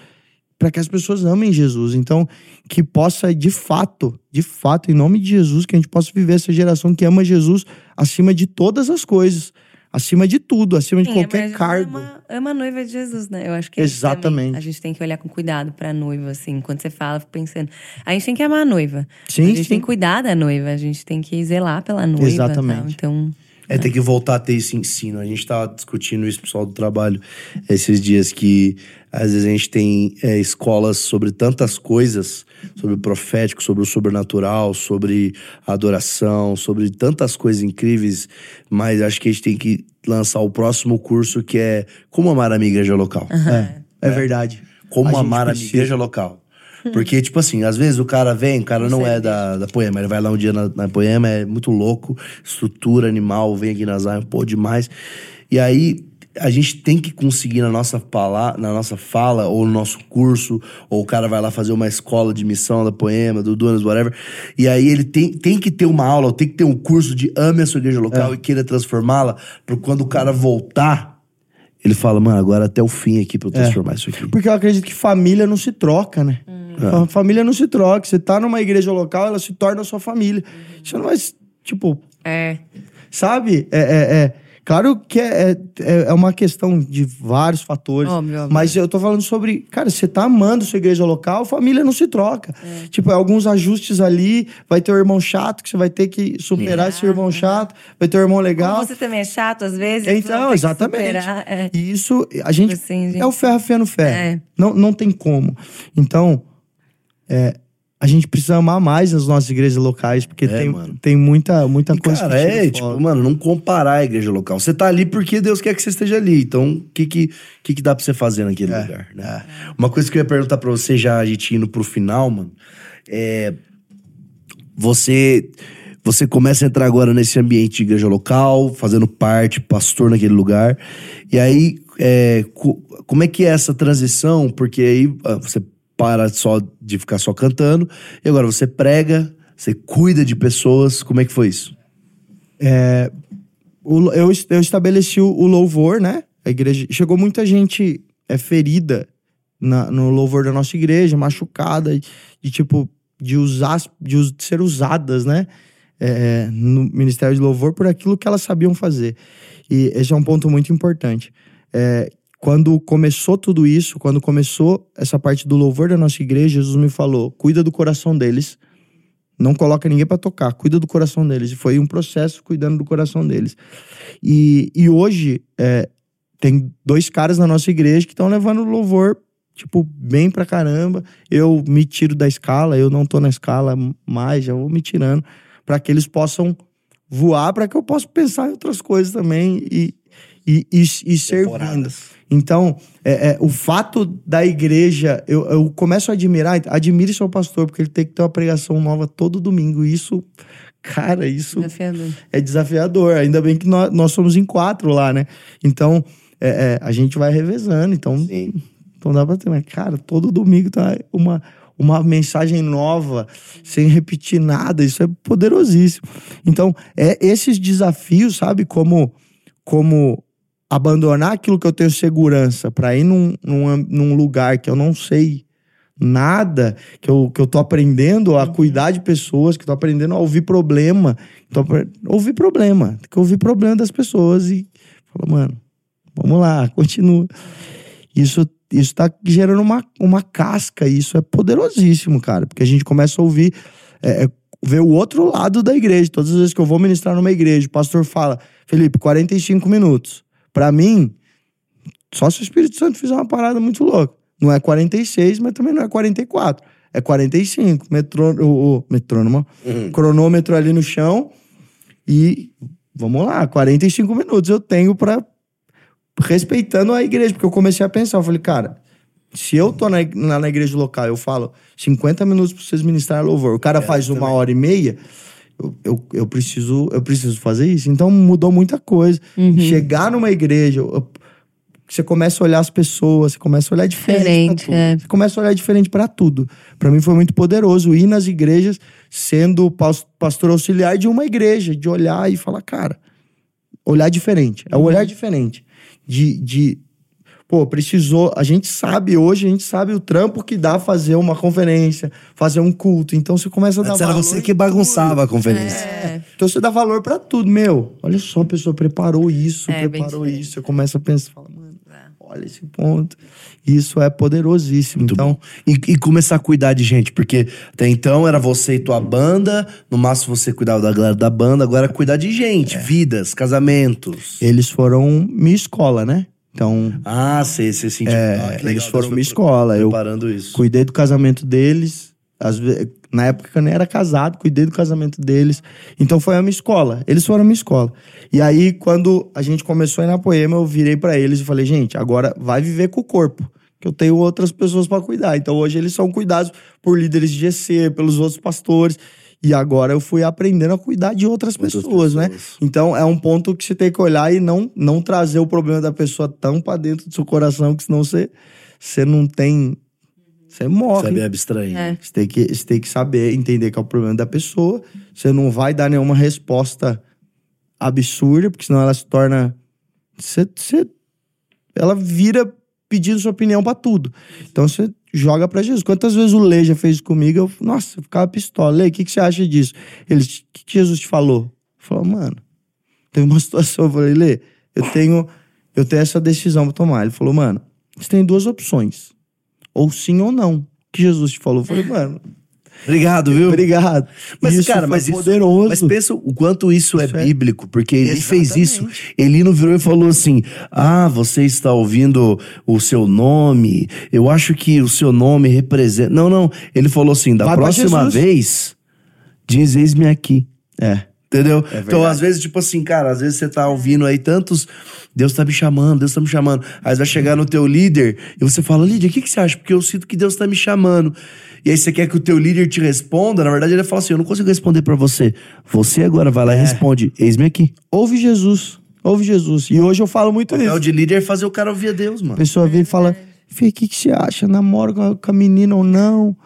para que as pessoas amem Jesus. Então, que possa de fato, de fato, em nome de Jesus, que a gente possa viver essa geração que ama Jesus acima de todas as coisas, acima de tudo, acima de
Sim,
qualquer
mas Jesus
cargo.
Ama, ama a noiva de Jesus, né? Eu acho que é isso também.
Exatamente.
A gente tem que olhar com cuidado pra noiva, assim. Quando você fala, fico pensando. A gente tem que amar a noiva.
Sim,
a gente
sim.
tem que cuidar da noiva. A gente tem que zelar pela noiva.
Exatamente.
Tal. Então.
É, tem que voltar a ter esse ensino. A gente tava discutindo isso, pessoal do trabalho, esses dias que às vezes a gente tem é, escolas sobre tantas coisas, sobre o profético, sobre o sobrenatural, sobre a adoração, sobre tantas coisas incríveis, mas acho que a gente tem que lançar o próximo curso que é Como Amar a Minha Igreja Local.
É, é verdade.
Como
A
amar a minha igreja local. Porque, tipo assim, às vezes o cara vem, o cara não é da, da Poema, ele vai lá um dia na, na Poema, é muito louco, estrutura animal, vem aqui na Zion, pô, demais. E aí, a gente tem que conseguir na nossa, pala, na nossa fala, ou no nosso curso, ou o cara vai lá fazer uma escola de missão da Poema, do Dunas, whatever. E aí ele tem, tem que ter uma aula, ou tem que ter um curso de ame a sua igreja local e queira transformá-la, para quando o cara voltar, ele fala, mano, agora até o fim aqui pra eu transformar isso aqui.
Porque eu acredito que família não se troca, né? Fa- Família não se troca. Você tá numa igreja local, ela se torna a sua família. Você não vai, tipo,
É.
sabe? É, é, é- Claro que é, é, é uma questão de vários fatores.
Óbvio, óbvio.
Mas eu tô falando sobre, cara, você tá amando sua igreja local, família não se troca. Tipo, é alguns ajustes ali, vai ter o irmão chato que você vai ter que superar esse irmão chato, vai ter o irmão legal.
Como você também é chato às vezes.
Então, exatamente.
superar, é.
E isso, a gente,
Assim, gente.
É o ferro afiando ferro.
É.
Não, não tem como. Então, é, a gente precisa amar mais as nossas igrejas locais, porque
É,
tem,
mano.
tem muita, muita
E,
coisa
cara, é,
fora.
tipo, mano, não comparar a igreja local. Você tá ali porque Deus quer que você esteja ali. Então, o que que, que que dá pra você fazer naquele
É,
lugar, né? Uma coisa que eu ia perguntar pra você, já a gente indo pro final, mano, é... Você... Você começa a entrar agora nesse ambiente de igreja local, fazendo parte, pastor naquele lugar. E aí, é, co- como é que é essa transição? Porque aí ah, você para só de ficar só cantando, e agora você prega, você cuida de pessoas. Como é que foi isso?
O- eu, eu estabeleci o, louvor, né? A igreja. Chegou muita gente é, ferida na- no louvor da nossa igreja, machucada, de tipo, de usar, de us- ser usadas, né? É, no Ministério de Louvor por aquilo que elas sabiam fazer. E esse é um ponto muito importante. É, quando começou tudo isso, quando começou essa parte do louvor da nossa igreja, Jesus me falou: cuida do coração deles. Não coloca ninguém pra tocar, cuida do coração deles. E foi um processo cuidando do coração deles. E, e hoje, é, tem dois caras na nossa igreja que estão levando o louvor, tipo, bem pra caramba. Eu me tiro da escala, eu não tô na escala mais, já vou me tirando, para que eles possam voar, para que eu possa pensar em outras coisas também e, e, e, e servindo. Então, é, é, o fato da igreja, eu, eu começo a admirar, admire seu pastor, porque ele tem que ter uma pregação nova todo domingo. E isso, cara, isso
Desafiador.
é desafiador. Ainda bem que nós, nós somos em quatro lá, né? Então, é, é, a gente vai revezando. Então,
Sim.
então dá pra ter. Mas, cara, todo domingo tá uma, uma mensagem nova, sem repetir nada. Isso é poderosíssimo. Então, é esses desafios, sabe? Como, como abandonar aquilo que eu tenho segurança pra ir num, num, num lugar que eu não sei nada, que eu, que eu tô aprendendo a cuidar de pessoas, que eu tô aprendendo a ouvir problema. Tô ouvir problema. Tem que ouvir problema das pessoas e falar, mano, vamos lá, continua. Isso, isso tá gerando uma, uma casca, isso é poderosíssimo, cara, porque a gente começa a ouvir, é, é, ver o outro lado da igreja. Todas as vezes que eu vou ministrar numa igreja, o pastor fala, Felipe, 45 minutos. Pra mim, só se o Espírito Santo fizer uma parada muito louca. Não é 46, mas também não é 44. É 45. Metrô, o, o metrônomo, cronômetro ali no chão. E vamos lá, 45 minutos eu tenho pra. Respeitando a igreja, porque eu comecei a pensar, eu falei, cara, se eu tô na, na, na igreja local, eu falo 50 minutos pra vocês ministrarem louvor, o cara faz uma hora e meia, eu, eu, eu preciso eu preciso fazer isso. Então mudou muita coisa. Chegar numa igreja, eu- Você começa a olhar as pessoas, você começa a olhar diferente.
Diferente, é.
Você começa a olhar diferente pra tudo. Pra mim foi muito poderoso ir nas igrejas sendo pas- pastor auxiliar de uma igreja, de olhar e falar, cara, olhar diferente. É um olhar diferente. De, de. Pô, precisou. A gente sabe hoje, a gente sabe o trampo que dá fazer uma conferência, fazer um culto. Então você começa a dar
Antes era
valor
você
em
que bagunçava a conferência.
É.
então você dá valor pra tudo, meu. Olha só, a pessoa preparou isso,
É,
preparou isso. Você começa a pensar, fala, mano, olha esse ponto. Isso é poderosíssimo. então,
E, e começar a cuidar de gente, porque até então era você e tua banda, no máximo você cuidava da galera da banda, agora é cuidar de gente, vidas, casamentos.
eles foram minha escola, né? Então,
Ah, você, você sentiu.
É,
ah,
eles foram minha escola, eu-
isso.
cuidei do casamento deles. Às na época que eu nem era casado, cuidei do casamento deles. Então foi a minha escola. Eles foram a minha escola. E aí, quando a gente começou a ir na Poema, eu virei pra eles e falei, gente, agora vai viver com o corpo. Que eu tenho outras pessoas pra cuidar. Então hoje eles são cuidados por líderes de GC, pelos outros pastores. E agora eu fui aprendendo a cuidar de outras,
Outras
pessoas, né?
pessoas.
Então é um ponto que você tem que olhar e não, não trazer o problema da pessoa tão pra dentro do seu coração, que senão você, você não tem. Você morre.
Saber abstrair.
É.
Você tem, que, você tem que saber entender que é o problema da pessoa. Você não vai dar nenhuma resposta absurda, porque senão ela se torna. Você, você- ela vira pedindo sua opinião pra tudo. Então você joga pra Jesus. Quantas vezes o Lê já fez comigo? Eu, nossa, eu ficava pistola. Lê, o que, que você acha disso? Ele, o que, que Jesus te falou? Falei, mano, teve uma situação, eu falei, Lê, eu tenho, eu tenho essa decisão pra tomar. Ele falou, mano, você tem duas opções. Ou sim ou não. Que Jesus te falou? Eu falei, mano,
Obrigado, viu?
obrigado.
Mas,
Isso
cara, mas isso,
poderoso.
mas pensa o quanto isso,
Isso
é
é-
bíblico, porque ele fez isso.
Exatamente.
Ele não virou e falou assim: Ah, você está ouvindo o seu nome. Eu acho que o seu nome representa. Não, não. Ele falou assim: da
Vai
próxima vez, diz eis-me aqui.
É.
Entendeu?
É
então, às vezes, tipo assim, cara, às vezes você tá ouvindo aí tantos. Deus tá me chamando, Deus tá me chamando. Aí vai chegar no teu líder e você fala, líder, o que, que você acha? Porque eu sinto que Deus tá me chamando. E aí você quer que o teu líder te responda, na verdade ele fala assim: eu não consigo responder pra você. Você agora vai lá
É.
e responde: eis-me aqui.
Ouve Jesus. Ouve Jesus. E hoje eu falo muito
O papel
isso.
de líder é fazer o cara ouvir a Deus,
A
mano.
pessoa vem e fala: Fê, o que, que você acha? A, com a menina ou não?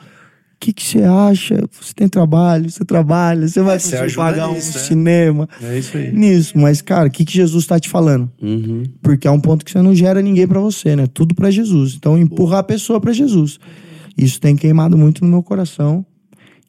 O que, que você acha? Você tem trabalho? Você trabalha? Você vai
Você
conseguir
ajuda
pagar um
nisso, é.
cinema?
É isso aí.
Nisso. Mas, cara, o que, que Jesus tá te falando?
Uhum.
Porque é um ponto que você não gera ninguém pra você, né? Tudo pra Jesus. Então, empurrar a pessoa pra Jesus. Isso tem queimado muito no meu coração.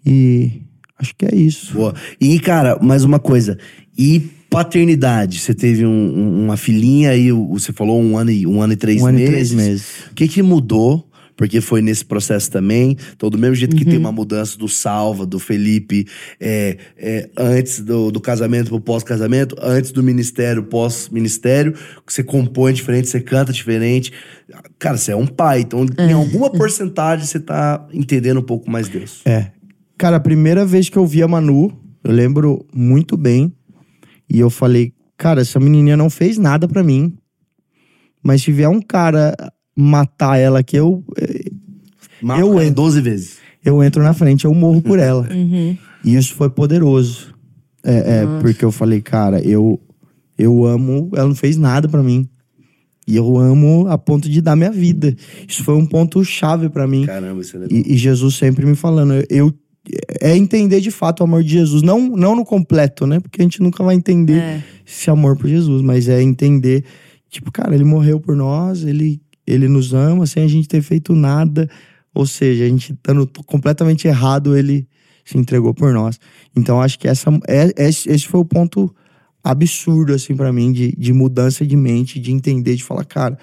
E acho que é isso.
Boa. E, cara, mais uma coisa. E paternidade? Você teve um- um- uma filhinha aí, você falou um ano e, um ano e três
Um ano e
meses.
três meses.
O que que mudou? Porque foi nesse processo também. Então, do mesmo jeito que
Uhum.
tem uma mudança do Salva, do Felipe, é, é, antes do, do casamento pro pós-casamento, antes do ministério, pós-ministério, que você compõe diferente, você canta diferente. Cara, você é um pai. Então, em alguma porcentagem, você tá entendendo um pouco mais Deus.
É. Cara, a primeira vez que eu vi a Manu, eu lembro muito bem. E eu falei, cara, essa menininha não fez nada pra mim. Mas se vier um cara matar ela aqui, eu,
Mata
Eu entro.
12 vezes.
eu entro na frente, eu morro por ela.
Uhum.
E isso foi poderoso. É, é, porque eu falei, cara, eu, eu amo, ela não fez nada pra mim. E eu amo a ponto de dar minha vida. Isso foi um ponto chave pra mim.
Caramba, isso é legal.
E, e Jesus sempre me falando, eu, eu- é entender de fato o amor de Jesus, não não no completo, né? Porque a gente nunca vai entender
É.
esse amor por Jesus, mas é entender, tipo, cara, ele morreu por nós, ele ele nos ama sem a gente ter feito nada, ou seja, a gente estando completamente errado, ele se entregou por nós. Então acho que essa é, esse, esse foi o ponto absurdo assim pra mim de, de mudança de mente, de entender, de falar, cara,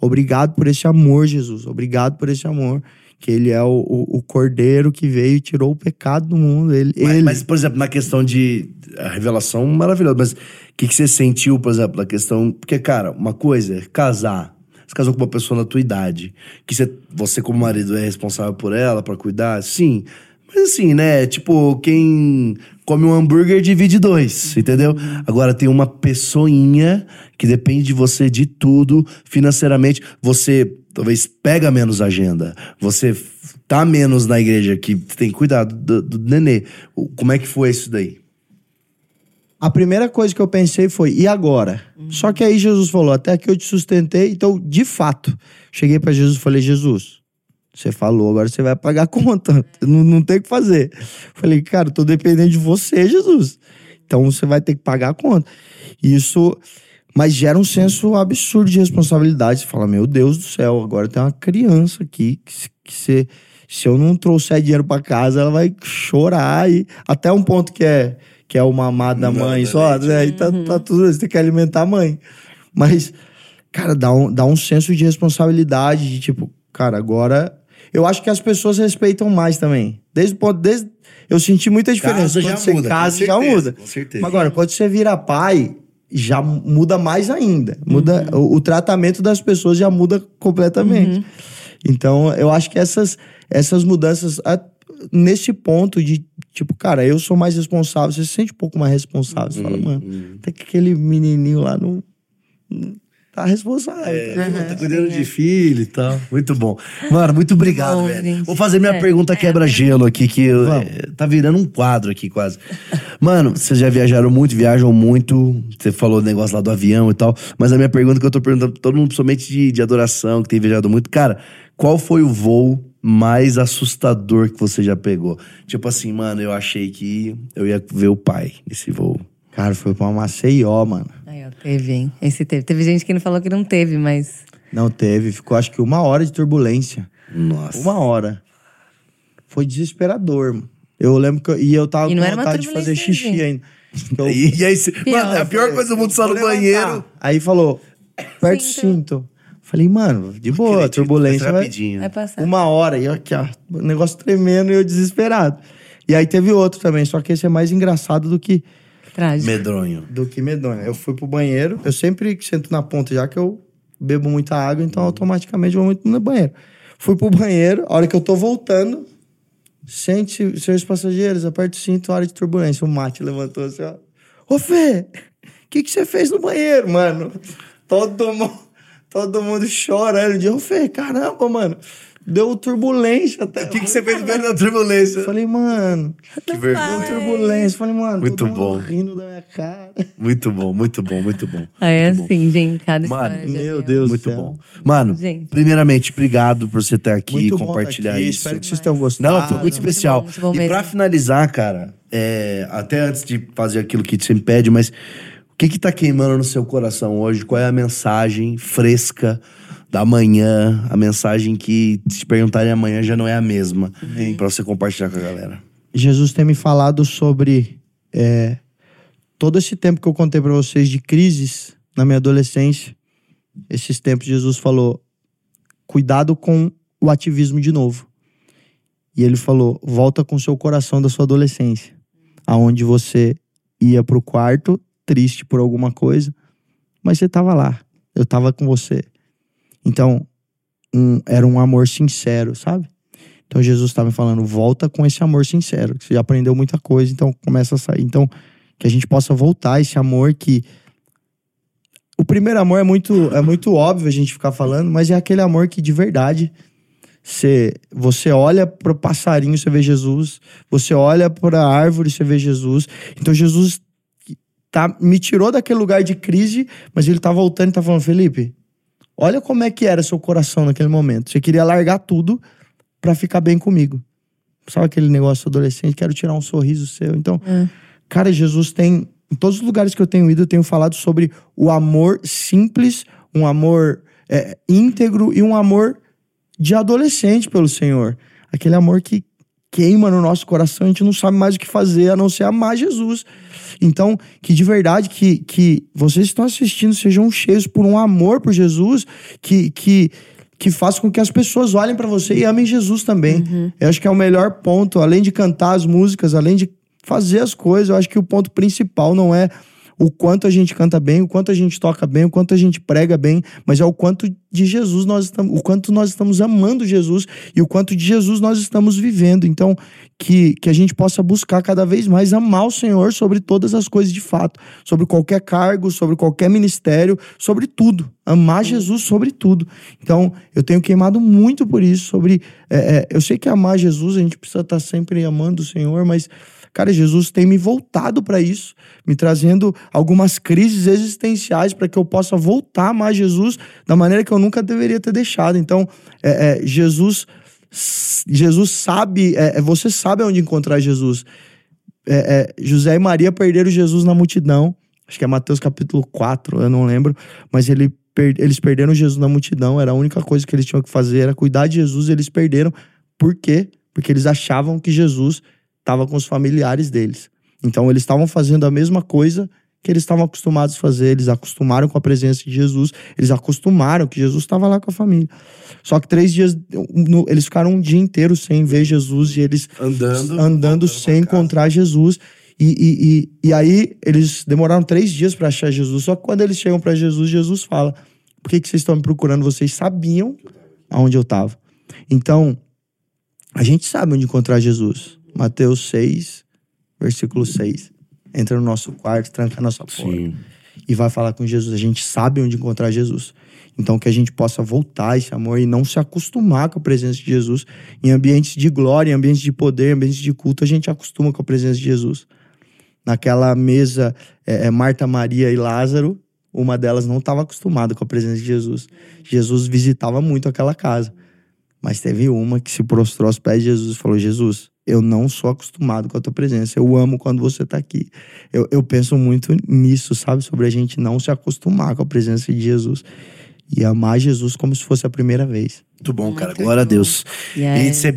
obrigado por esse amor, Jesus, obrigado por esse amor. Que ele é o, o, o cordeiro que veio e tirou o pecado do mundo. Ele,
Mas,
ele
mas, por exemplo, na questão de a revelação maravilhosa, mas o que, que você sentiu, por exemplo, na questão. Porque, cara, uma coisa é casar. Você casou com uma pessoa na tua idade, que você, você como marido, é responsável por ela, pra cuidar, sim. Mas assim, né? Tipo, quem come um hambúrguer divide dois, entendeu? Agora tem uma pessoinha que depende de você de tudo financeiramente. Você talvez pega menos agenda. Você tá menos na igreja, que tem cuidar do, do nenê. Como é que foi isso daí?
A primeira coisa que eu pensei foi, e agora? Só que aí Jesus falou, até aqui eu te sustentei, então, de fato, cheguei pra Jesus e falei, Jesus, você falou, agora você vai pagar a conta, não, não tem o que fazer. Falei, cara, eu tô dependendo de você, Jesus. Então você vai ter que pagar a conta. Isso, mas gera um senso absurdo de responsabilidade. Você fala, meu Deus do céu, agora tem uma criança aqui que, se- que se, se eu não trouxer dinheiro pra casa, ela vai chorar e até um ponto que é que é o mamado da mãe só, né? Aí tá, tá tudo, você tem que alimentar a mãe. Mas, cara, dá um, dá um senso de responsabilidade, de tipo, cara, agora. Eu acho que as pessoas respeitam mais também. Desde o ponto. Desde, eu senti muita diferença.
Casa já
quando você
muda,
casa,
com
já
certeza,
muda.
com certeza.
Mas agora, quando você vira pai, já muda mais ainda. Muda, o, o tratamento das pessoas já muda completamente. Então, eu acho que essas, essas mudanças, a- nesse ponto de, tipo, cara, eu sou mais responsável, você se sente um pouco mais responsável. Você fala, mano, até que aquele menininho lá não, tá responsável. tá
Tá cuidando de filho e tal. Muito bom. Mano, muito obrigado,
bom,
velho.
gente.
Vou fazer minha
É,
pergunta
é,
quebra-gelo aqui, que eu- é, tá virando um quadro aqui quase. Mano, vocês já viajaram muito, viajam muito. Você falou do negócio lá do avião e tal. Mas a minha pergunta que eu tô perguntando pra todo mundo, principalmente de, de adoração, que tem viajado muito. Cara, qual foi o voo mais assustador que você já pegou? Tipo assim, mano, eu achei que eu ia ver o pai nesse voo.
Cara, foi pra Maceió, mano.
Aí, ó, teve, hein? Esse teve. Teve gente que não falou que não teve, mas.
Não teve, ficou acho que uma hora de turbulência.
Nossa.
Uma hora. Foi desesperador, mano. Eu lembro que eu, e eu tava
E
com vontade de fazer xixi
gente.
ainda. Eu-
E, e aí,
Pior.
mano, a pior coisa do mundo só no banheiro.
Aí falou, perto do
Cinto.
Falei, mano, de boa,
Acredito,
turbulência vai...
rapidinho.
Vai passar.
Uma hora, e aqui, ó, o negócio tremendo e eu desesperado. E aí teve outro também, só que esse é mais engraçado do que,
Trágico.
Medronho.
do que medonho. Eu fui pro banheiro, eu sempre sento na ponta, já que eu bebo muita água, então automaticamente vou muito no banheiro. Fui pro banheiro, a hora que eu tô voltando, sente, senhores passageiros, aperte o cinto, hora de turbulência. O mate levantou assim, ó. Ô Fê, o que, que você fez no banheiro, mano? Todo mundo, todo mundo chorando. De, Ô Fê, caramba, mano. Deu turbulência até.
O que, que você fez meio da turbulência?
Eu falei, mano,
Que
deu
vergonha.
turbulência. Eu falei, mano,
Muito
todo mundo
bom.
rindo da minha cara.
Muito bom, muito bom, muito bom.
É
Muito bom.
assim, gente, cada
Mano,
história. de
meu
avião.
Deus.
Muito
céu.
bom. Mano,
Gente.
primeiramente, obrigado por você estar aqui e
Muito bom
compartilhar
tá aqui,
isso.
Espero que vocês tenham gostado.
Não, foi muito especial.
bom, muito bom
e pra finalizar, cara, é, até antes de fazer aquilo que você me pede, mas que que tá queimando no seu coração hoje? Qual é a mensagem fresca da manhã? A mensagem que, se perguntarem amanhã, já não é a mesma. Pra você compartilhar com a galera.
Jesus tem me falado sobre é, todo esse tempo que eu contei pra vocês de crises na minha adolescência. Esses tempos, Jesus falou: cuidado com o ativismo de novo. E ele falou: volta com seu coração da sua adolescência, aonde você ia pro quarto triste por alguma coisa, mas você tava lá, eu tava com você. Então, um- era um amor sincero, sabe? Então Jesus está me falando, volta com esse amor sincero, que você já aprendeu muita coisa, então começa a sair. Então, que a gente possa voltar esse amor que o primeiro amor é muito é muito óbvio a gente ficar falando, mas é aquele amor que de verdade você, você olha para o passarinho, você vê Jesus, você olha para a árvore, você vê Jesus. Então Jesus tá, me tirou daquele lugar de crise, mas ele tá voltando e tá falando, Felipe, olha como é que era seu coração naquele momento. Você queria largar tudo pra ficar bem comigo. Sabe aquele negócio adolescente, quero tirar um sorriso seu. Então, cara, Jesus tem em todos os lugares que eu tenho ido, eu tenho falado sobre o amor simples, um amor é, íntegro e um amor de adolescente pelo Senhor. Aquele amor que queima no nosso coração, a gente não sabe mais o que fazer a não ser amar Jesus. Então, que de verdade que, que vocês que estão assistindo sejam cheios por um amor por Jesus, que, que, que faça com que as pessoas olhem para você e amem Jesus também. Eu acho que é o melhor ponto, além de cantar as músicas, além de fazer as coisas, eu acho que o ponto principal não é o quanto a gente canta bem, o quanto a gente toca bem, o quanto a gente prega bem, mas é o quanto de Jesus nós estamos, o quanto nós estamos amando Jesus e o quanto de Jesus nós estamos vivendo. Então, que, que a gente possa buscar cada vez mais amar o Senhor sobre todas as coisas de fato, sobre qualquer cargo, sobre qualquer ministério, sobre tudo. Amar Jesus sobre tudo. Então, eu tenho queimado muito por isso, sobre. é, é, eu sei que amar Jesus, a gente precisa estar sempre amando o Senhor, mas Cara, Jesus tem me voltado para isso, me trazendo algumas crises existenciais para que eu possa voltar amar Jesus da maneira que eu nunca deveria ter deixado. Então, é, é, Jesus, Jesus sabe, é, é, você sabe onde encontrar Jesus. É, é, José e Maria perderam Jesus na multidão. Acho que é Mateus capítulo 4, eu não lembro. Mas ele, eles perderam Jesus na multidão. Era a única coisa que eles tinham que fazer, era cuidar de Jesus. E eles perderam. Por quê? Porque eles achavam que Jesus estava com os familiares deles. Então eles estavam fazendo a mesma coisa que eles estavam acostumados a fazer. Eles acostumaram com a presença de Jesus. Eles acostumaram que Jesus estava lá com a família. Só que três dias, eles ficaram um dia inteiro sem ver Jesus e eles
andando,
andando sem encontrar Jesus. E, e, e, e aí eles demoraram três dias para achar Jesus. Só que quando eles chegam para Jesus, Jesus fala: Por que, que vocês estão me procurando? Vocês sabiam aonde eu estava. Então, a gente sabe onde encontrar Jesus. Mateus 6, versículo 6. Entra no nosso quarto, tranca a nossa porta. Sim. E vai falar com Jesus. A gente sabe onde encontrar Jesus. Então, que a gente possa voltar esse amor e não se acostumar com a presença de Jesus. Em ambientes de glória, em ambientes de poder, em ambientes de culto, a gente acostuma com a presença de Jesus naquela mesa é, é, Marta, Maria e Lázaro, uma delas não estava acostumada com a presença de Jesus. Jesus visitava muito aquela casa. Mas teve uma que se prostrou aos pés de Jesus e falou: Jesus, eu não sou acostumado com a tua presença. Eu amo quando você está aqui. Eu, eu penso muito nisso, sabe? Sobre a gente não se acostumar com a presença de Jesus e amar Jesus como se fosse a primeira vez.
Muito bom, cara. Glória a Deus. E você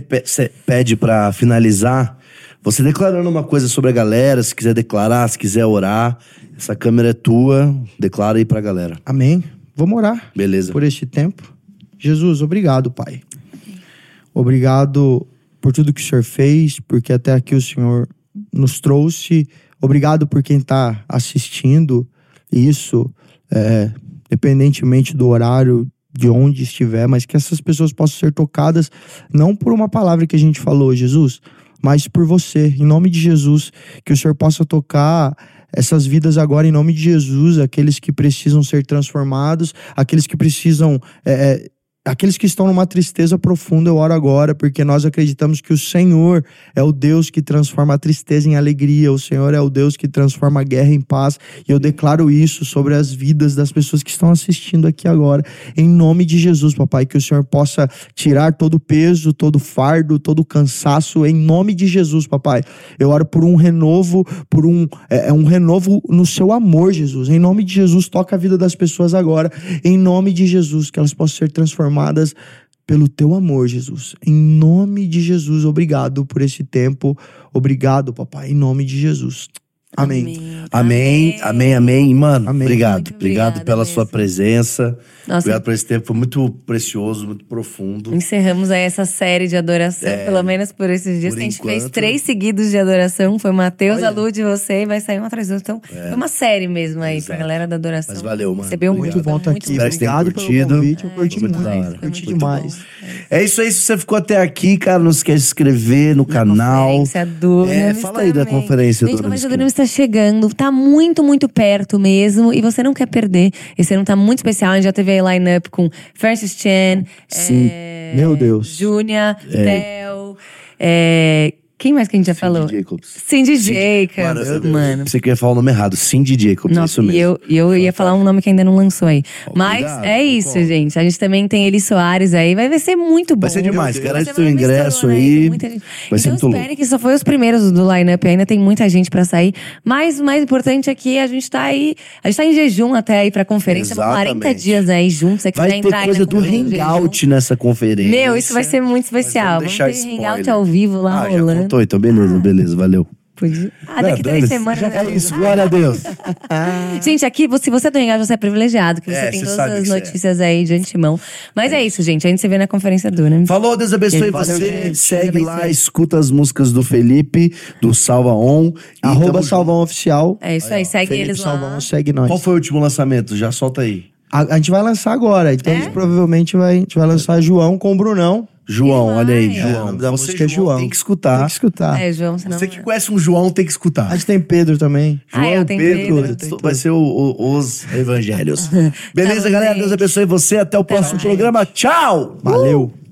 pede para finalizar você declarando uma coisa sobre a galera, se quiser declarar, se quiser orar, essa câmera é tua, declara aí pra galera.
Amém. Vamos orar.
Beleza.
Por este tempo. Jesus, obrigado, Pai. Obrigado por tudo que o Senhor fez, porque até aqui o Senhor nos trouxe. Obrigado por quem está assistindo isso, é, independentemente do horário, de onde estiver, mas que essas pessoas possam ser tocadas não por uma palavra que a gente falou, Jesus, mas por você. Em nome de Jesus, que o Senhor possa tocar essas vidas agora em nome de Jesus, aqueles que precisam ser transformados, aqueles que precisam é, Aqueles que estão numa tristeza profunda, eu oro agora, porque nós acreditamos que o Senhor é o Deus que transforma a tristeza em alegria, o Senhor é o Deus que transforma a guerra em paz. E eu declaro isso sobre as vidas das pessoas que estão assistindo aqui agora. Em nome de Jesus, papai, que o Senhor possa tirar todo o peso, todo o fardo, todo o cansaço, em nome de Jesus, papai. Eu oro por um renovo, por um, é, é um renovo no seu amor, Jesus. Em nome de Jesus, toca a vida das pessoas agora. Em nome de Jesus, que elas possam ser transformadas transformadas pelo teu amor, Jesus. Em nome de Jesus, obrigado por esse tempo. Obrigado, papai, em nome de Jesus. Amém.
Amém, amém, amém. Mano, amém. obrigado. Obrigado pela mesmo. sua presença. Nossa. Obrigado por esse tempo. Foi muito precioso, muito profundo.
Encerramos aí essa série de adoração, é, pelo menos por esses dias. Por a gente fez três seguidos de adoração. Foi Matheus, a Lu de você e vai sair um atrás do outro. Então, é. foi uma série mesmo aí Exato. pra galera da adoração.
Mas valeu, mano.
Recebeu muito, muito bom estar aqui. Espero que tenham curtido. Convite, eu curti muito. muito curti demais.
É isso aí. Se você ficou até aqui, cara, não esquece de se inscrever no canal.
Conferência do
é, Fala aí da conferência
do Está chegando. Tá muito, muito perto mesmo. E você não quer perder. Esse ano tá muito especial. A gente já teve a line-up com Francis Chan.
Sim. É, Meu Deus.
Júnia, é. Theo. É, quem mais que a gente já
Cindy
falou?
Jacobs.
Cindy, Cindy Jacobs. Mano,
mano. Você queria falar o nome errado. Cindy Jacobs, Nossa, isso mesmo.
E eu, eu ia falar um nome que ainda não lançou aí. Mas cuidado, é isso, gente. A gente também tem Eli Soares aí. Vai ser muito bom.
Vai ser demais. Garante seu ingresso aí. Vai então, ser muito louco.
que só foi os primeiros do line-up. Ainda tem muita gente pra sair. Mas o mais importante aqui, a gente tá aí. A gente tá em jejum até aí pra conferência. Exatamente. 40 dias aí juntos. Você
vai ter
entrar
coisa do hangout nessa conferência.
Meu, isso vai ser muito especial. Vamos ter hangout ao vivo lá
ah,
rolando.
Contou, então beleza beleza, valeu.
Podia. Ah, daqui três semanas. Já
é isso, glória a Deus.
gente, aqui, se você é do Engajo, você é privilegiado, que você é, tem todas as é. notícias é. aí de antemão. Mas é. é. isso, gente. A gente se vê na conferência do, né?
Falou, Deus abençoe você. Segue lá, escuta as músicas do Felipe, do Salva On.
Arroba Salva On Oficial.
É isso aí, aí segue Felipe eles lá. Salva On,
segue nós.
Qual foi o último lançamento? Já solta aí.
A, a gente vai lançar agora. Então, a gente provavelmente vai, a gente vai lançar João com o Brunão.
João, olha aí, João.
É, da você, música é João.
Tem que escutar.
Tem que escutar.
É, João, senão...
Você que conhece um João tem que escutar.
A gente tem Pedro também.
João, ah, eu tenho Pedro.
Pedro. Vai ser o, o, os evangelhos. Beleza, tá galera? Deus abençoe você. Até o próximo programa. Tchau!
Valeu!